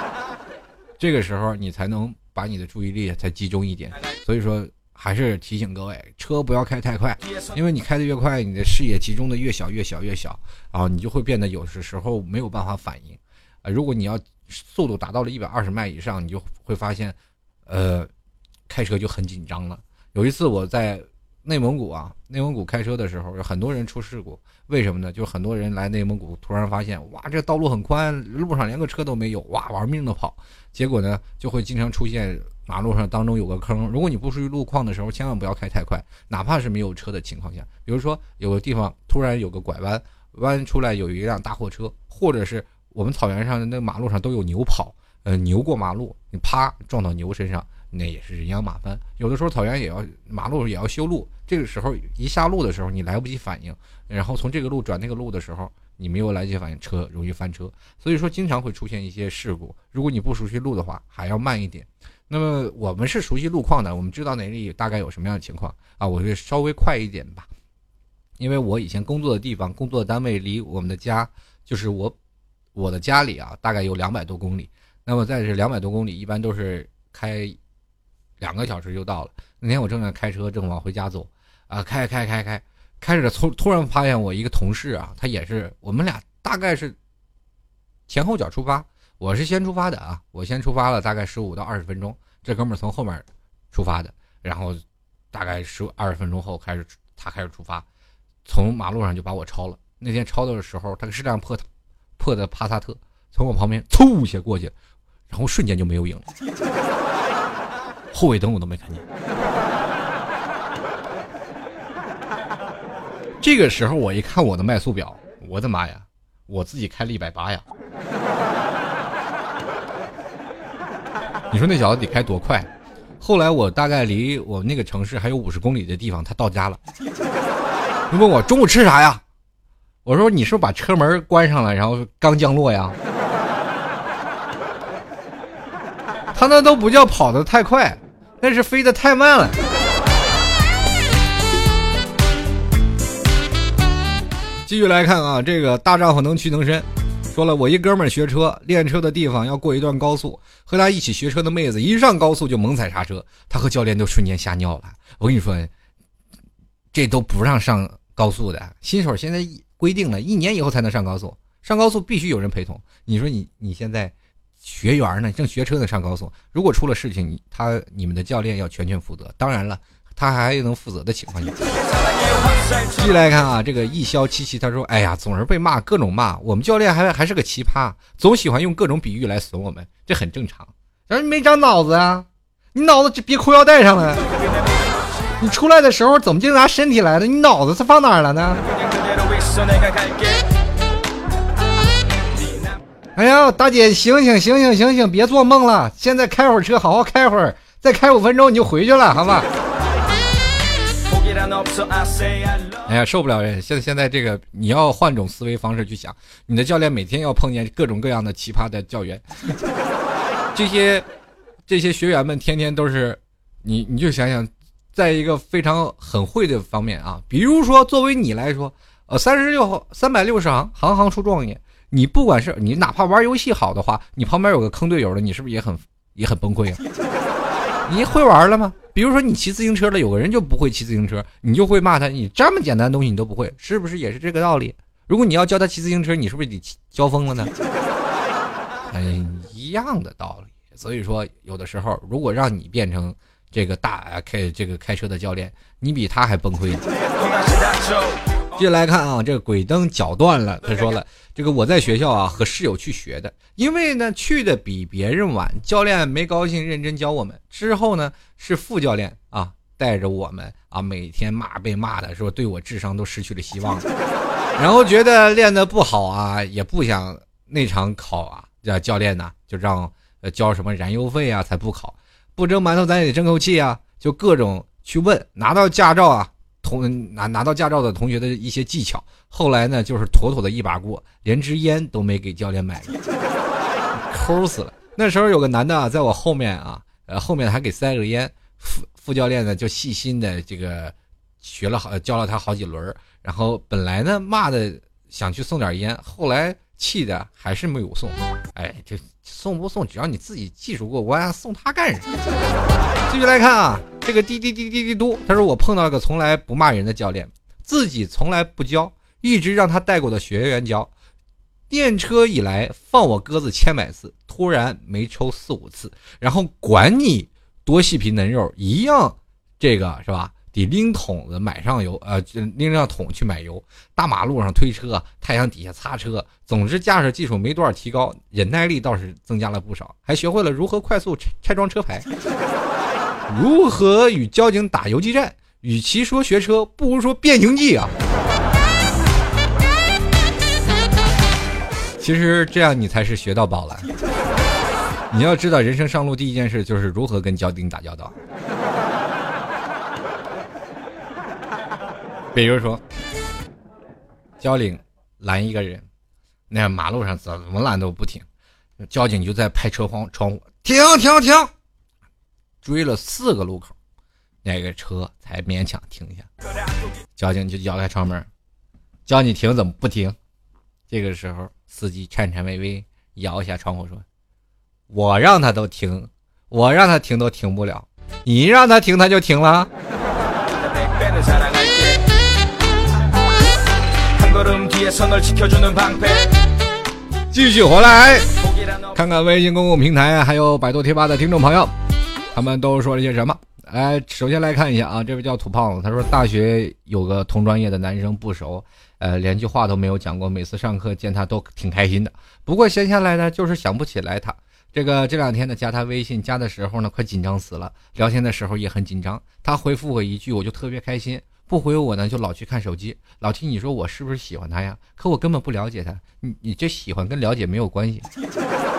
[LAUGHS] 这个时候你才能把你的注意力才集中一点，所以说。还是提醒各位，车不要开太快，因为你开的越快，你的视野集中的越小，越小越小，然后你就会变得有的时候没有办法反应。啊，如果你要速度达到了一百二十迈以上，你就会发现，呃，开车就很紧张了。有一次我在内蒙古啊，内蒙古开车的时候，有很多人出事故，为什么呢？就很多人来内蒙古，突然发现，哇，这道路很宽，路上连个车都没有，哇，玩命的跑，结果呢，就会经常出现。马路上当中有个坑，如果你不熟悉路况的时候，千万不要开太快，哪怕是没有车的情况下。比如说有个地方突然有个拐弯，弯出来有一辆大货车，或者是我们草原上的那马路上都有牛跑，呃，牛过马路，你啪撞到牛身上，那也是人仰马翻。有的时候草原也要马路也要修路，这个时候一下路的时候你来不及反应，然后从这个路转那个路的时候你没有来及反应，车容易翻车，所以说经常会出现一些事故。如果你不熟悉路的话，还要慢一点。那么我们是熟悉路况的，我们知道哪里大概有什么样的情况啊？我会稍微快一点吧，因为我以前工作的地方、工作单位离我们的家，就是我我的家里啊，大概有两百多公里。那么在这两百多公里，一般都是开两个小时就到了。那天我正在开车，正往回家走，啊，开开开开，开着突突然发现我一个同事啊，他也是我们俩大概是前后脚出发。我是先出发的啊，我先出发了，大概十五到二十分钟。这哥们从后面出发的，然后大概十二十分钟后开始他开始出发，从马路上就把我超了。那天超的时候，他是辆破破的帕萨特，从我旁边嗖一下过去，然后瞬间就没有影了，[LAUGHS] 后尾灯我都没看见。这个时候我一看我的迈速表，我的妈呀，我自己开了一百八呀！[LAUGHS] 你说那小子得开多快？后来我大概离我那个城市还有五十公里的地方，他到家了。他问我中午吃啥呀？我说你是不是把车门关上了，然后刚降落呀？他那都不叫跑得太快，那是飞得太慢了。继续来看啊，这个大丈夫能屈能伸。说了，我一哥们儿学车练车的地方要过一段高速，和他一起学车的妹子一上高速就猛踩刹车，他和教练都瞬间吓尿了。我跟你说，这都不让上高速的新手，现在规定了一年以后才能上高速，上高速必须有人陪同。你说你你现在学员呢，正学车呢，上高速，如果出了事情，他你们的教练要全权负责。当然了。他还能负责的情况下，继续来看啊，这个一肖七七他说：“哎呀，总是被骂，各种骂。我们教练还还是个奇葩，总喜欢用各种比喻来损我们，这很正常。咱没长脑子啊，你脑子别裤腰带上了。你出来的时候怎么就拿身体来的？你脑子是放哪儿了呢？哎呀，大姐，醒醒醒醒醒醒，别做梦了。现在开会儿车，好好开会儿，再开五分钟你就回去了，好吧？”哎呀，受不了人！现在现在这个，你要换种思维方式去想，你的教练每天要碰见各种各样的奇葩的教员，[LAUGHS] 这些这些学员们天天都是你，你就想想，在一个非常很会的方面啊，比如说作为你来说，呃，三十六三百六十行，行行出状元，你不管是你哪怕玩游戏好的话，你旁边有个坑队友的，你是不是也很也很崩溃啊？你会玩了吗？比如说你骑自行车了，有个人就不会骑自行车，你就会骂他，你这么简单的东西你都不会，是不是也是这个道理？如果你要教他骑自行车，你是不是得教疯了呢？嗯，[LAUGHS] 一样的道理。所以说，有的时候如果让你变成这个大开这个开车的教练，你比他还崩溃。[LAUGHS] 接着来看啊，这个鬼灯脚断了。他说了，这个我在学校啊和室友去学的，因为呢去的比别人晚，教练没高兴，认真教我们。之后呢是副教练啊带着我们啊每天骂被骂的，说对我智商都失去了希望。然后觉得练的不好啊，也不想那场考啊，这教练呢就让呃交什么燃油费啊，才不考。不蒸馒头咱也得争口气啊，就各种去问。拿到驾照啊，同拿拿到驾照的同学的一些技巧。后来呢，就是妥妥的一把过，连支烟都没给教练买，抠死了。那时候有个男的啊，在我后面啊，呃后面还给塞了烟。副副教练呢就细心的这个学了好教了他好几轮。然后本来呢骂的想去送点烟，后来气的还是没有送。哎，这送不送，只要你自己技术过关，送他干什么？[LAUGHS] 继续来看啊，这个滴滴滴滴滴嘟，他说我碰到个从来不骂人的教练，自己从来不教，一直让他带过的学员教。电车以来放我鸽子千百次，突然没抽四五次，然后管你多细皮嫩肉，一样，这个是吧？得拎桶子买上油，呃，拎上桶去买油。大马路上推车，太阳底下擦车。总之，驾驶技术没多少提高，忍耐力倒是增加了不少，还学会了如何快速拆装车牌，如何与交警打游击战。与其说学车，不如说变形记啊！其实这样你才是学到宝了。你要知道，人生上路第一件事就是如何跟交警打交道。比如说，交警拦一个人，那马路上怎么拦都不停，交警就在拍车窗窗户，停停停，追了四个路口，那个车才勉强停下。交警就摇开窗门，叫你停怎么不停？这个时候，司机颤颤巍巍摇一下窗户说：“我让他都停，我让他停都停不了，你让他停他就停了。[LAUGHS] ”继续回来，看看微信公共平台还有百度贴吧的听众朋友，他们都说了些什么？来，首先来看一下啊，这位叫土胖子，他说大学有个同专业的男生不熟，呃，连句话都没有讲过，每次上课见他都挺开心的。不过闲下来呢，就是想不起来他。这个这两天呢，加他微信，加的时候呢，快紧张死了，聊天的时候也很紧张。他回复我一句，我就特别开心。不回我呢，就老去看手机，老听你说我是不是喜欢他呀？可我根本不了解他。你你这喜欢跟了解没有关系，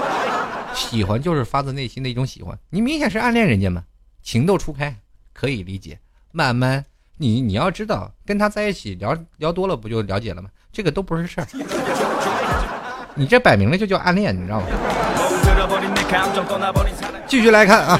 [LAUGHS] 喜欢就是发自内心的一种喜欢。你明显是暗恋人家嘛，情窦初开可以理解。慢慢，你你要知道，跟他在一起聊聊多了，不就了解了吗？这个都不是事儿。[LAUGHS] 你这摆明了就叫暗恋，你知道吗？继续来看啊，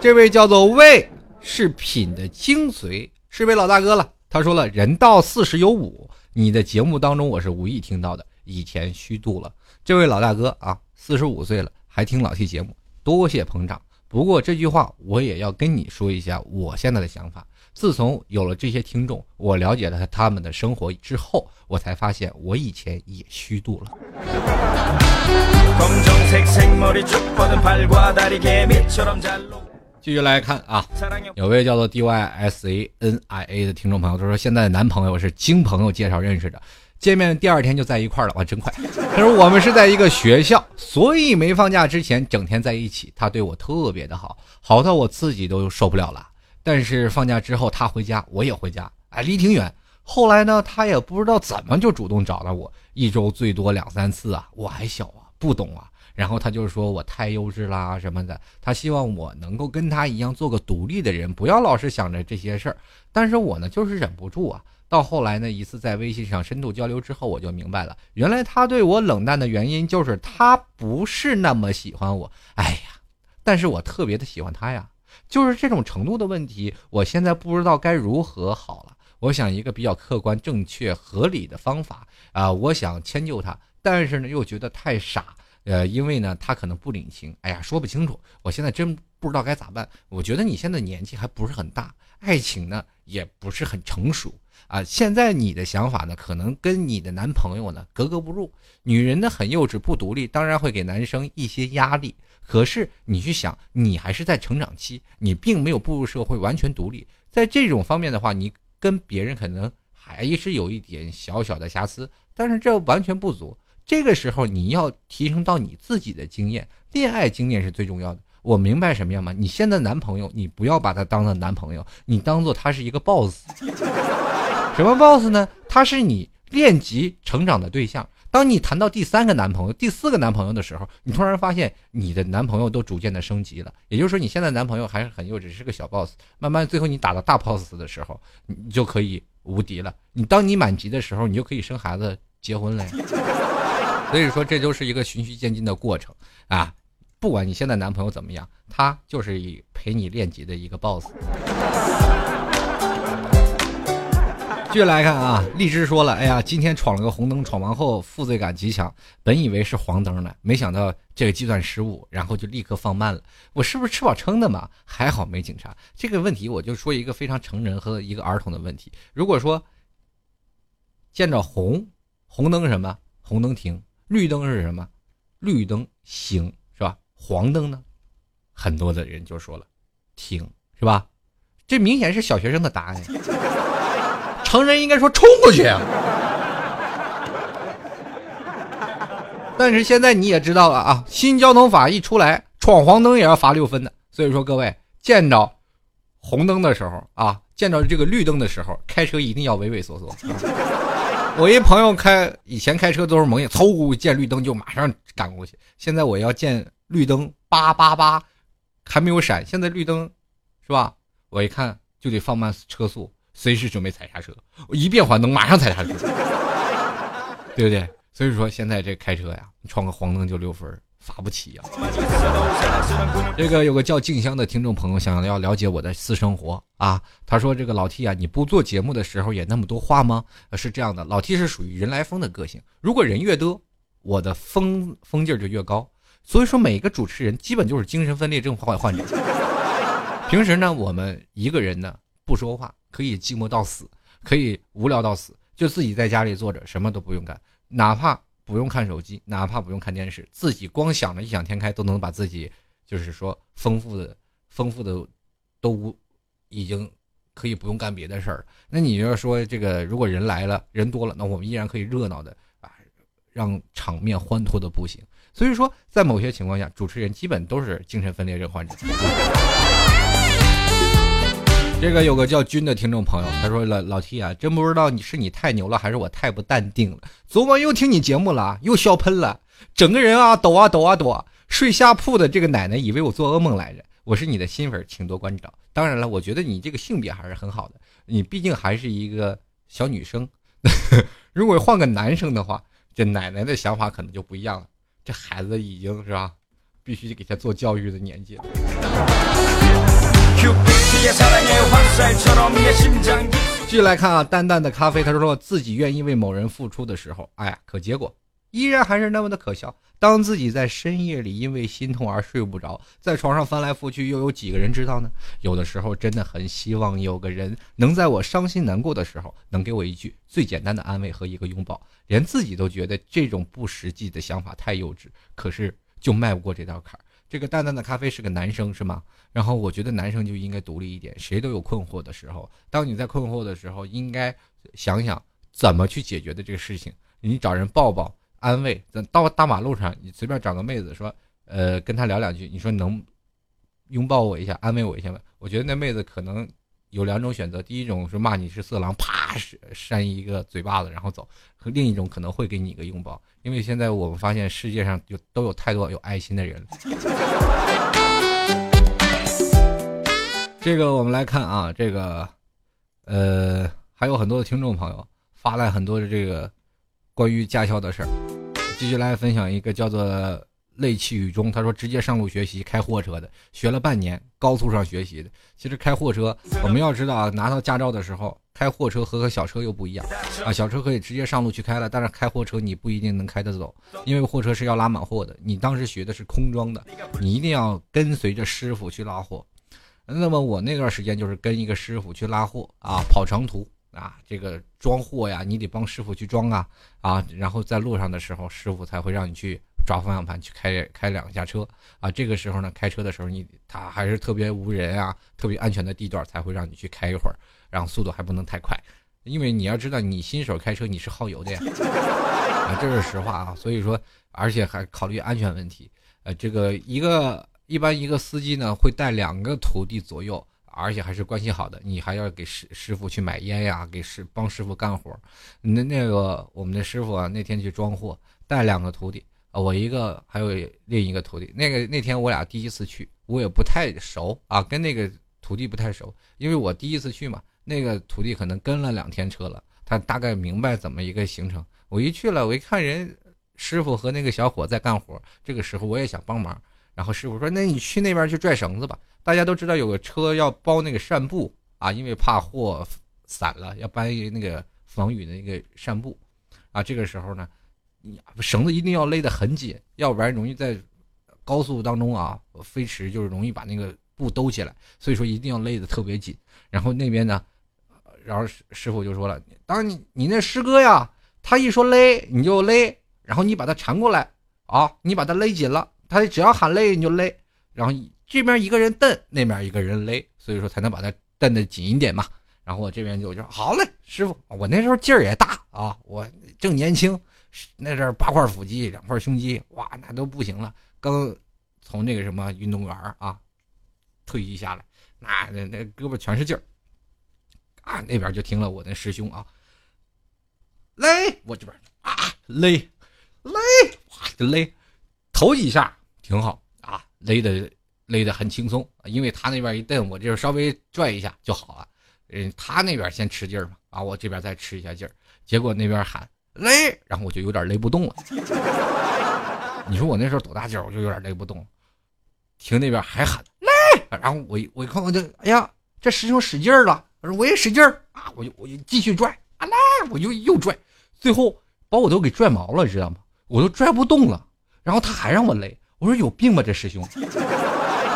这位叫做魏是品的精髓。是位老大哥了，他说了：“人到四十有五，你的节目当中我是无意听到的，以前虚度了。”这位老大哥啊，四十五岁了还听老 T 节目，多谢捧场。不过这句话我也要跟你说一下我现在的想法。自从有了这些听众，我了解了他们的生活之后，我才发现我以前也虚度了。继续来看啊，有位叫做 D Y S A N I A 的听众朋友，他说现在的男朋友是经朋友介绍认识的，见面第二天就在一块了，哇，真快。他说我们是在一个学校，所以没放假之前整天在一起，他对我特别的好，好到我自己都受不了了。但是放假之后他回家，我也回家，哎，离挺远。后来呢，他也不知道怎么就主动找到我，一周最多两三次啊，我还小啊，不懂啊。然后他就说我太幼稚啦什么的，他希望我能够跟他一样做个独立的人，不要老是想着这些事儿。但是我呢就是忍不住啊。到后来呢，一次在微信上深度交流之后，我就明白了，原来他对我冷淡的原因就是他不是那么喜欢我。哎呀，但是我特别的喜欢他呀，就是这种程度的问题，我现在不知道该如何好了。我想一个比较客观、正确、合理的方法啊，我想迁就他，但是呢又觉得太傻。呃，因为呢，他可能不领情，哎呀，说不清楚，我现在真不知道该咋办。我觉得你现在年纪还不是很大，爱情呢也不是很成熟啊。现在你的想法呢，可能跟你的男朋友呢格格不入。女人呢很幼稚不独立，当然会给男生一些压力。可是你去想，你还是在成长期，你并没有步入社会完全独立，在这种方面的话，你跟别人可能还是有一点小小的瑕疵，但是这完全不足。这个时候你要提升到你自己的经验，恋爱经验是最重要的。我明白什么样吗？你现在男朋友，你不要把他当做男朋友，你当做他是一个 boss。[LAUGHS] 什么 boss 呢？他是你练级成长的对象。当你谈到第三个男朋友、第四个男朋友的时候，你突然发现你的男朋友都逐渐的升级了。也就是说，你现在男朋友还是很幼稚，是个小 boss。慢慢最后你打到大 boss 的时候，你就可以无敌了。你当你满级的时候，你就可以生孩子、结婚了。所以说，这就是一个循序渐进的过程啊！不管你现在男朋友怎么样，他就是以陪你练级的一个 boss。继续来看啊，荔枝说了，哎呀，今天闯了个红灯，闯完后负罪感极强，本以为是黄灯呢，没想到这个计算失误，然后就立刻放慢了。我是不是吃饱撑的嘛？还好没警察。这个问题我就说一个非常成人和一个儿童的问题。如果说见着红红灯什么红灯停。绿灯是什么？绿灯行是吧？黄灯呢？很多的人就说了，停是吧？这明显是小学生的答案。[LAUGHS] 成人应该说冲过去。但是现在你也知道了啊，新交通法一出来，闯黄灯也要罚六分的。所以说各位见着红灯的时候啊，见着这个绿灯的时候，开车一定要畏畏缩缩。我一朋友开以前开车都是猛眼，嗖见绿灯就马上赶过去。现在我要见绿灯，叭叭叭，还没有闪。现在绿灯，是吧？我一看就得放慢车速，随时准备踩刹车。我一变黄灯，马上踩刹车，[LAUGHS] 对不对？所以说现在这开车呀，闯个黄灯就六分儿。罚不起呀！[LAUGHS] 这个有个叫静香的听众朋友想要了解我的私生活啊，他说：“这个老 T 啊，你不做节目的时候也那么多话吗？”是这样的，老 T 是属于人来疯的个性，如果人越多，我的疯疯劲儿就越高。所以说，每个主持人基本就是精神分裂症患患者。[LAUGHS] 平时呢，我们一个人呢不说话，可以寂寞到死，可以无聊到死，就自己在家里坐着，什么都不用干，哪怕。不用看手机，哪怕不用看电视，自己光想着异想天开，都能把自己，就是说丰富的、丰富的，都已经可以不用干别的事儿。那你要说这个，如果人来了，人多了，那我们依然可以热闹的啊，让场面欢脱的不行。所以说，在某些情况下，主持人基本都是精神分裂症患者。这个有个叫君的听众朋友，他说：“老老 T 啊，真不知道你是你太牛了，还是我太不淡定了。昨晚又听你节目了，又笑喷了，整个人啊抖啊抖啊抖。睡下铺的这个奶奶以为我做噩梦来着。我是你的新粉，请多关照。当然了，我觉得你这个性别还是很好的，你毕竟还是一个小女生。[LAUGHS] 如果换个男生的话，这奶奶的想法可能就不一样了。这孩子已经是吧，必须给他做教育的年纪了。”继续来看啊，淡淡的咖啡，他说自己愿意为某人付出的时候，哎呀，可结果依然还是那么的可笑。当自己在深夜里因为心痛而睡不着，在床上翻来覆去，又有几个人知道呢？有的时候真的很希望有个人能在我伤心难过的时候，能给我一句最简单的安慰和一个拥抱。连自己都觉得这种不实际的想法太幼稚，可是就迈不过这道坎儿。这个淡淡的咖啡是个男生是吗？然后我觉得男生就应该独立一点，谁都有困惑的时候。当你在困惑的时候，应该想想怎么去解决的这个事情。你找人抱抱安慰，到大马路上你随便找个妹子说，呃，跟她聊两句，你说能拥抱我一下，安慰我一下吗？我觉得那妹子可能。有两种选择，第一种是骂你是色狼，啪扇一个嘴巴子然后走；另一种可能会给你一个拥抱，因为现在我们发现世界上有都有太多有爱心的人。这个我们来看啊，这个呃还有很多的听众朋友发来很多的这个关于驾校的事儿，继续来分享一个叫做泪气雨中，他说直接上路学习开货车的，学了半年，高速上学习的。其实开货车，我们要知道啊，拿到驾照的时候，开货车和小车又不一样啊。小车可以直接上路去开了，但是开货车你不一定能开得走，因为货车是要拉满货的。你当时学的是空装的，你一定要跟随着师傅去拉货。那么我那段时间就是跟一个师傅去拉货啊，跑长途。啊，这个装货呀，你得帮师傅去装啊啊，然后在路上的时候，师傅才会让你去抓方向盘去开开两下车啊。这个时候呢，开车的时候你他还是特别无人啊，特别安全的地段才会让你去开一会儿，然后速度还不能太快，因为你要知道你新手开车你是耗油的呀，啊，这是实话啊。所以说，而且还考虑安全问题，呃，这个一个一般一个司机呢会带两个徒弟左右。而且还是关系好的，你还要给师师傅去买烟呀，给师帮师傅干活。那那个我们的师傅啊，那天去装货，带两个徒弟，我一个还有另一个徒弟。那个那天我俩第一次去，我也不太熟啊，跟那个徒弟不太熟，因为我第一次去嘛。那个徒弟可能跟了两天车了，他大概明白怎么一个行程。我一去了，我一看人师傅和那个小伙在干活，这个时候我也想帮忙。然后师傅说：“那你去那边去拽绳子吧。”大家都知道有个车要包那个扇布啊，因为怕货散了，要搬一那个防雨的那个扇布啊。这个时候呢，绳子一定要勒得很紧，要不然容易在高速当中啊飞驰，就是容易把那个布兜起来。所以说一定要勒得特别紧。然后那边呢，然后师傅就说了：“当你你那师哥呀，他一说勒你就勒，然后你把他缠过来啊，你把他勒紧了。”他只要喊勒你就勒，然后这边一个人蹬，那边一个人勒，所以说才能把它蹬得紧一点嘛。然后我这边就我就好嘞，师傅，我那时候劲儿也大啊，我正年轻，那阵八块腹肌，两块胸肌，哇，那都不行了。刚从那个什么运动员啊退役下来，那那那胳膊全是劲儿啊。那边就听了我的师兄啊，勒，我这边啊勒勒，哇就勒，头几下。挺好啊，勒的勒的很轻松，因为他那边一蹬，我这稍微拽一下就好了。嗯，他那边先吃劲儿嘛，啊，我这边再吃一下劲儿，结果那边喊勒，然后我就有点勒不动了。你说我那时候多大劲儿，我就有点勒不动。听那边还喊勒，然后我一我一看我就，哎呀，这师兄使劲儿了，我说我也使劲儿啊，我就我就继续拽啊勒，我就又拽，最后把我都给拽毛了，知道吗？我都拽不动了，然后他还让我勒。我说有病吧，这师兄！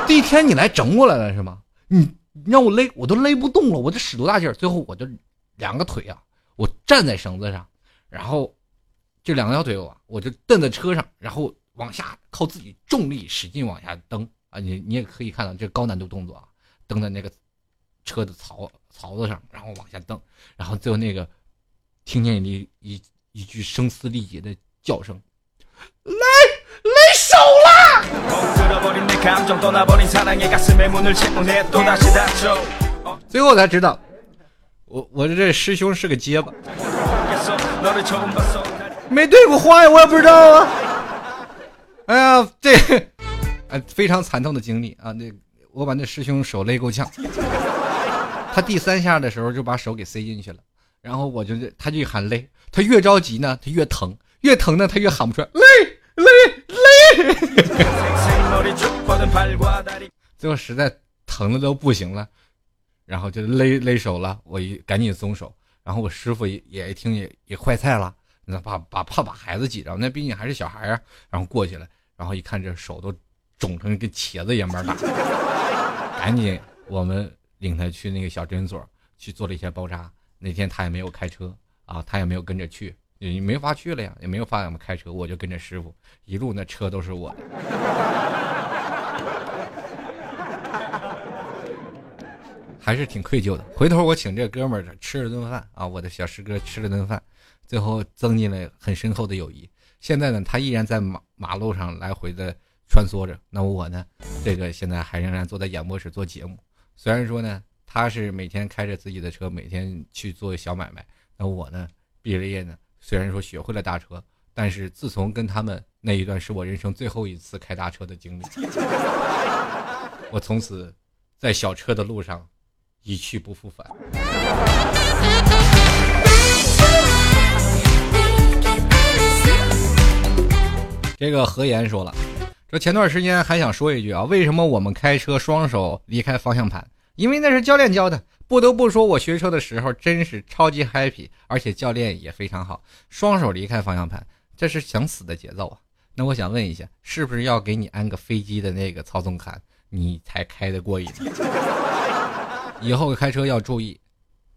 第一天你来整我来了是吗？你让我勒，我都勒不动了，我这使多大劲儿？最后我就两个腿啊，我站在绳子上，然后这两条腿我我就蹬在车上，然后往下靠自己重力使劲往下蹬啊！你你也可以看到这高难度动作啊，蹬在那个车的槽槽子上，然后往下蹬，然后最后那个听见一一一句声嘶力竭的叫声，来来手了！最后才知道，我我这师兄是个结巴，没对过话呀，我也不知道啊。哎呀，这 [LAUGHS] 哎非常惨痛的经历啊！那我把那师兄手勒够呛，他第三下的时候就把手给塞进去了，然后我就他就喊勒，他越着急呢，他越疼，越疼呢，他越喊不出来勒。勒勒，[LAUGHS] 最后实在疼的都不行了，然后就勒勒手了。我一赶紧松手，然后我师傅也也一听也也坏菜了，那怕把怕把孩子挤着，那毕竟还是小孩啊。然后过去了，然后一看这手都肿成跟茄子一样大，赶紧我们领他去那个小诊所去做了一些包扎。那天他也没有开车啊，他也没有跟着去。也没法去了呀，也没有法我们开车，我就跟着师傅一路，那车都是我的，还是挺愧疚的。回头我请这哥们儿吃了顿饭啊，我的小师哥吃了顿饭，最后增进了很深厚的友谊。现在呢，他依然在马马路上来回的穿梭着，那我呢，这个现在还仍然坐在演播室做节目。虽然说呢，他是每天开着自己的车，每天去做小买卖，那我呢，毕了业呢。虽然说学会了大车，但是自从跟他们那一段是我人生最后一次开大车的经历，我从此在小车的路上一去不复返。这个何言说了，说前段时间还想说一句啊，为什么我们开车双手离开方向盘？因为那是教练教的。不得不说，我学车的时候真是超级 happy，而且教练也非常好。双手离开方向盘，这是想死的节奏啊！那我想问一下，是不是要给你安个飞机的那个操纵杆，你才开得过瘾？以后开车要注意，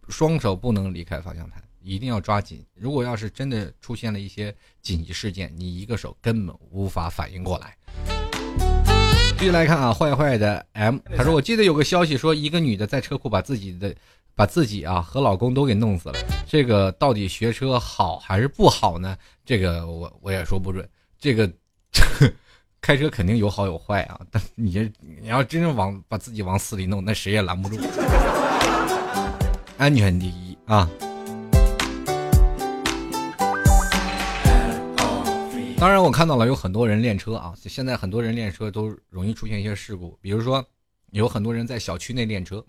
双手不能离开方向盘，一定要抓紧。如果要是真的出现了一些紧急事件，你一个手根本无法反应过来。继续来看啊，坏坏的 M，他说：“我记得有个消息说，一个女的在车库把自己的、把自己啊和老公都给弄死了。这个到底学车好还是不好呢？这个我我也说不准。这个 [LAUGHS] 开车肯定有好有坏啊，[LAUGHS] 但你这你要真正往把自己往死里弄，那谁也拦不住。[LAUGHS] 安全第一啊。”当然，我看到了有很多人练车啊。现在很多人练车都容易出现一些事故，比如说有很多人在小区内练车。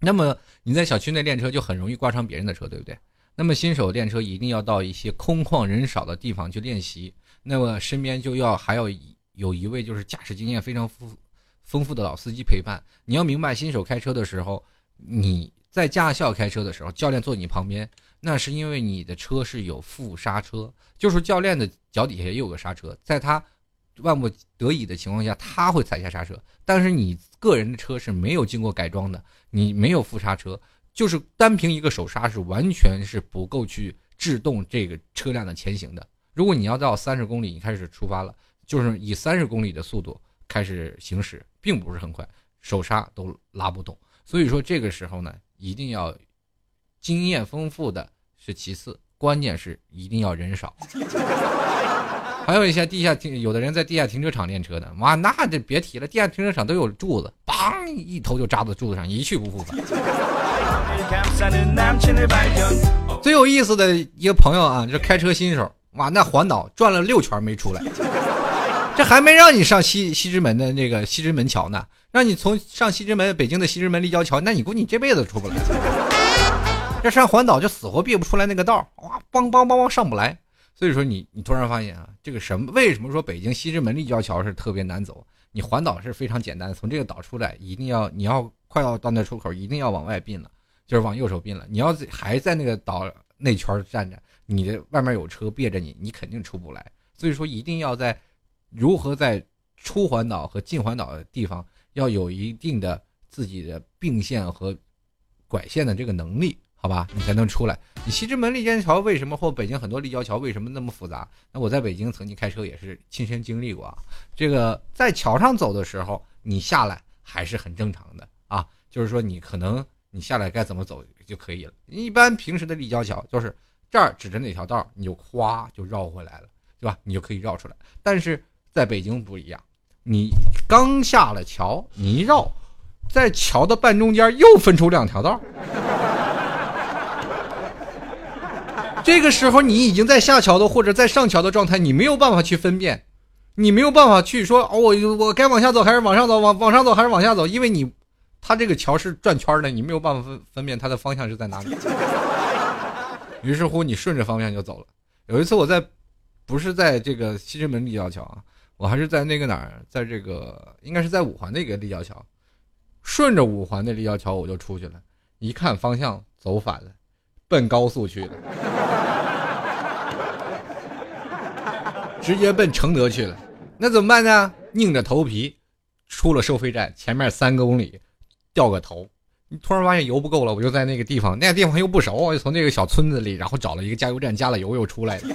那么你在小区内练车就很容易刮伤别人的车，对不对？那么新手练车一定要到一些空旷人少的地方去练习。那么身边就要还要有一位就是驾驶经验非常丰丰富的老司机陪伴。你要明白，新手开车的时候，你在驾校开车的时候，教练坐你旁边。那是因为你的车是有副刹车，就是教练的脚底下也有个刹车，在他万不得已的情况下，他会踩下刹车。但是你个人的车是没有经过改装的，你没有副刹车，就是单凭一个手刹是完全是不够去制动这个车辆的前行的。如果你要到三十公里，你开始出发了，就是以三十公里的速度开始行驶，并不是很快，手刹都拉不动。所以说这个时候呢，一定要经验丰富的。是其次，关键是一定要人少。[LAUGHS] 还有一些地下停，有的人在地下停车场练车的，哇，那这别提了，地下停车场都有柱子，梆一头就扎到柱子上，一去不复返。最有意思的一个朋友啊，就是开车新手，哇，那环岛转了六圈没出来，这还没让你上西西直门的那个西直门桥呢，让你从上西直门北京的西直门立交桥，那你估计你这辈子出不来。这上环岛就死活避不出来那个道哇，梆梆梆梆上不来。所以说你你突然发现啊，这个什么？为什么说北京西直门立交桥是特别难走？你环岛是非常简单，从这个岛出来，一定要你要快要到那出口，一定要往外并了，就是往右手并了。你要还在那个岛内圈站着，你的外面有车别着你，你肯定出不来。所以说一定要在如何在出环岛和进环岛的地方要有一定的自己的并线和拐线的这个能力。好吧，你才能出来。你西直门立交桥为什么或北京很多立交桥为什么那么复杂？那我在北京曾经开车也是亲身经历过啊。这个在桥上走的时候，你下来还是很正常的啊。就是说你可能你下来该怎么走就可以了。一般平时的立交桥就是这儿指着哪条道，你就夸就绕回来了，对吧？你就可以绕出来。但是在北京不一样，你刚下了桥，你一绕，在桥的半中间又分出两条道。这个时候，你已经在下桥的或者在上桥的状态，你没有办法去分辨，你没有办法去说哦，我我该往下走还是往上走，往往上走还是往下走，因为你，它这个桥是转圈的，你没有办法分分辨它的方向是在哪里。于是乎，你顺着方向就走了。有一次我在，不是在这个西直门立交桥啊，我还是在那个哪儿，在这个应该是在五环那个立交桥，顺着五环的立交桥我就出去了，一看方向走反了，奔高速去了。直接奔承德去了，那怎么办呢？硬着头皮出了收费站，前面三个公里掉个头，突然发现油不够了，我就在那个地方，那个地方又不熟，我就从那个小村子里，然后找了一个加油站加了油又出来了。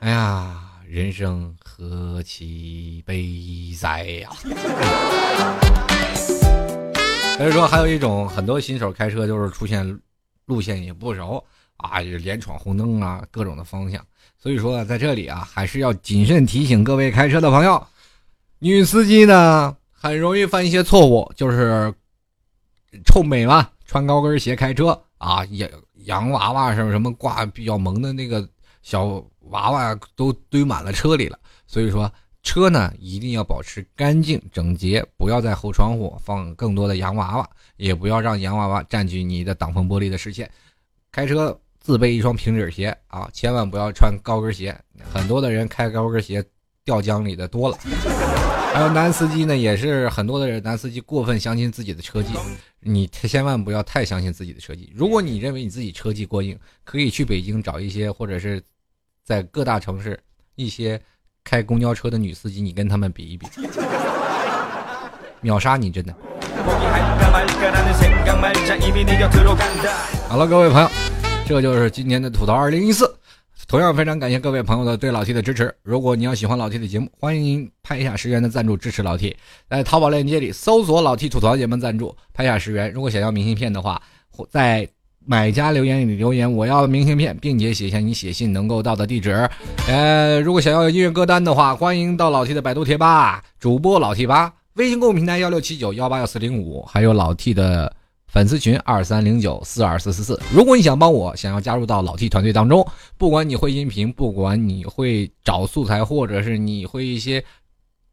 哎呀，人生何其悲哉呀！所以说，还有一种很多新手开车就是出现路线也不熟啊，就连闯红灯啊，各种的方向。所以说，在这里啊，还是要谨慎提醒各位开车的朋友，女司机呢很容易犯一些错误，就是臭美嘛，穿高跟鞋开车啊，洋洋娃娃什么什么挂比较萌的那个小娃娃都堆满了车里了。所以说，车呢一定要保持干净整洁，不要在后窗户放更多的洋娃娃，也不要让洋娃娃占据你的挡风玻璃的视线。开车。自备一双平底鞋啊，千万不要穿高跟鞋。很多的人开高跟鞋掉江里的多了。[LAUGHS] 还有男司机呢，也是很多的人，男司机过分相信自己的车技，你千万不要太相信自己的车技。如果你认为你自己车技过硬，可以去北京找一些，或者是在各大城市一些开公交车的女司机，你跟他们比一比，秒杀你真的。好了，各位朋友，这就是今年的吐槽二零一四。同样非常感谢各位朋友的对老 T 的支持。如果你要喜欢老 T 的节目，欢迎您拍下十元的赞助支持老 T。在淘宝链接里搜索“老 T 吐槽节目赞助”，拍下十元。如果想要明信片的话，在买家留言里留言“我要明信片”，并且写下你写信能够到的地址。呃，如果想要音乐歌单的话，欢迎到老 T 的百度贴吧，主播老 T 吧，微信公众平台幺六七九幺八幺四零五，还有老 T 的。粉丝群二三零九四二四四四。如果你想帮我，想要加入到老 T 团队当中，不管你会音频，不管你会找素材，或者是你会一些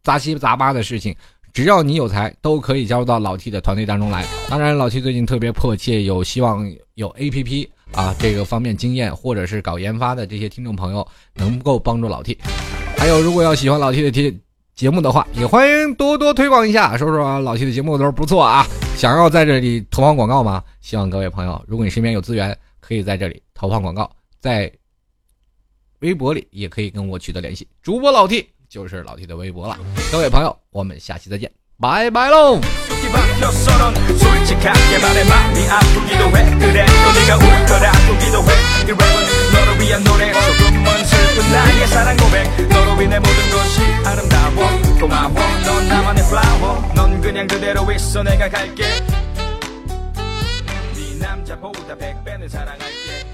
杂七杂八的事情，只要你有才，都可以加入到老 T 的团队当中来。当然，老 T 最近特别迫切，有希望有 APP 啊这个方面经验，或者是搞研发的这些听众朋友，能够帮助老 T。还有，如果要喜欢老 T 的听。节目的话，也欢迎多多推广一下，说说老 T 的节目都是不错啊。想要在这里投放广告吗？希望各位朋友，如果你身边有资源，可以在这里投放广告，在微博里也可以跟我取得联系。主播老 T 就是老 T 的微博了。各位朋友，我们下期再见，拜拜喽。 위한 노래. 조금은 슬픈 나의 사랑 고백. 너로 인해 모든 것이 아름다워. 고마워. 넌 나만의 플라워 넌 그냥 그대로 있어. 내가 갈게. 네 남자보다 백배는 사랑할게.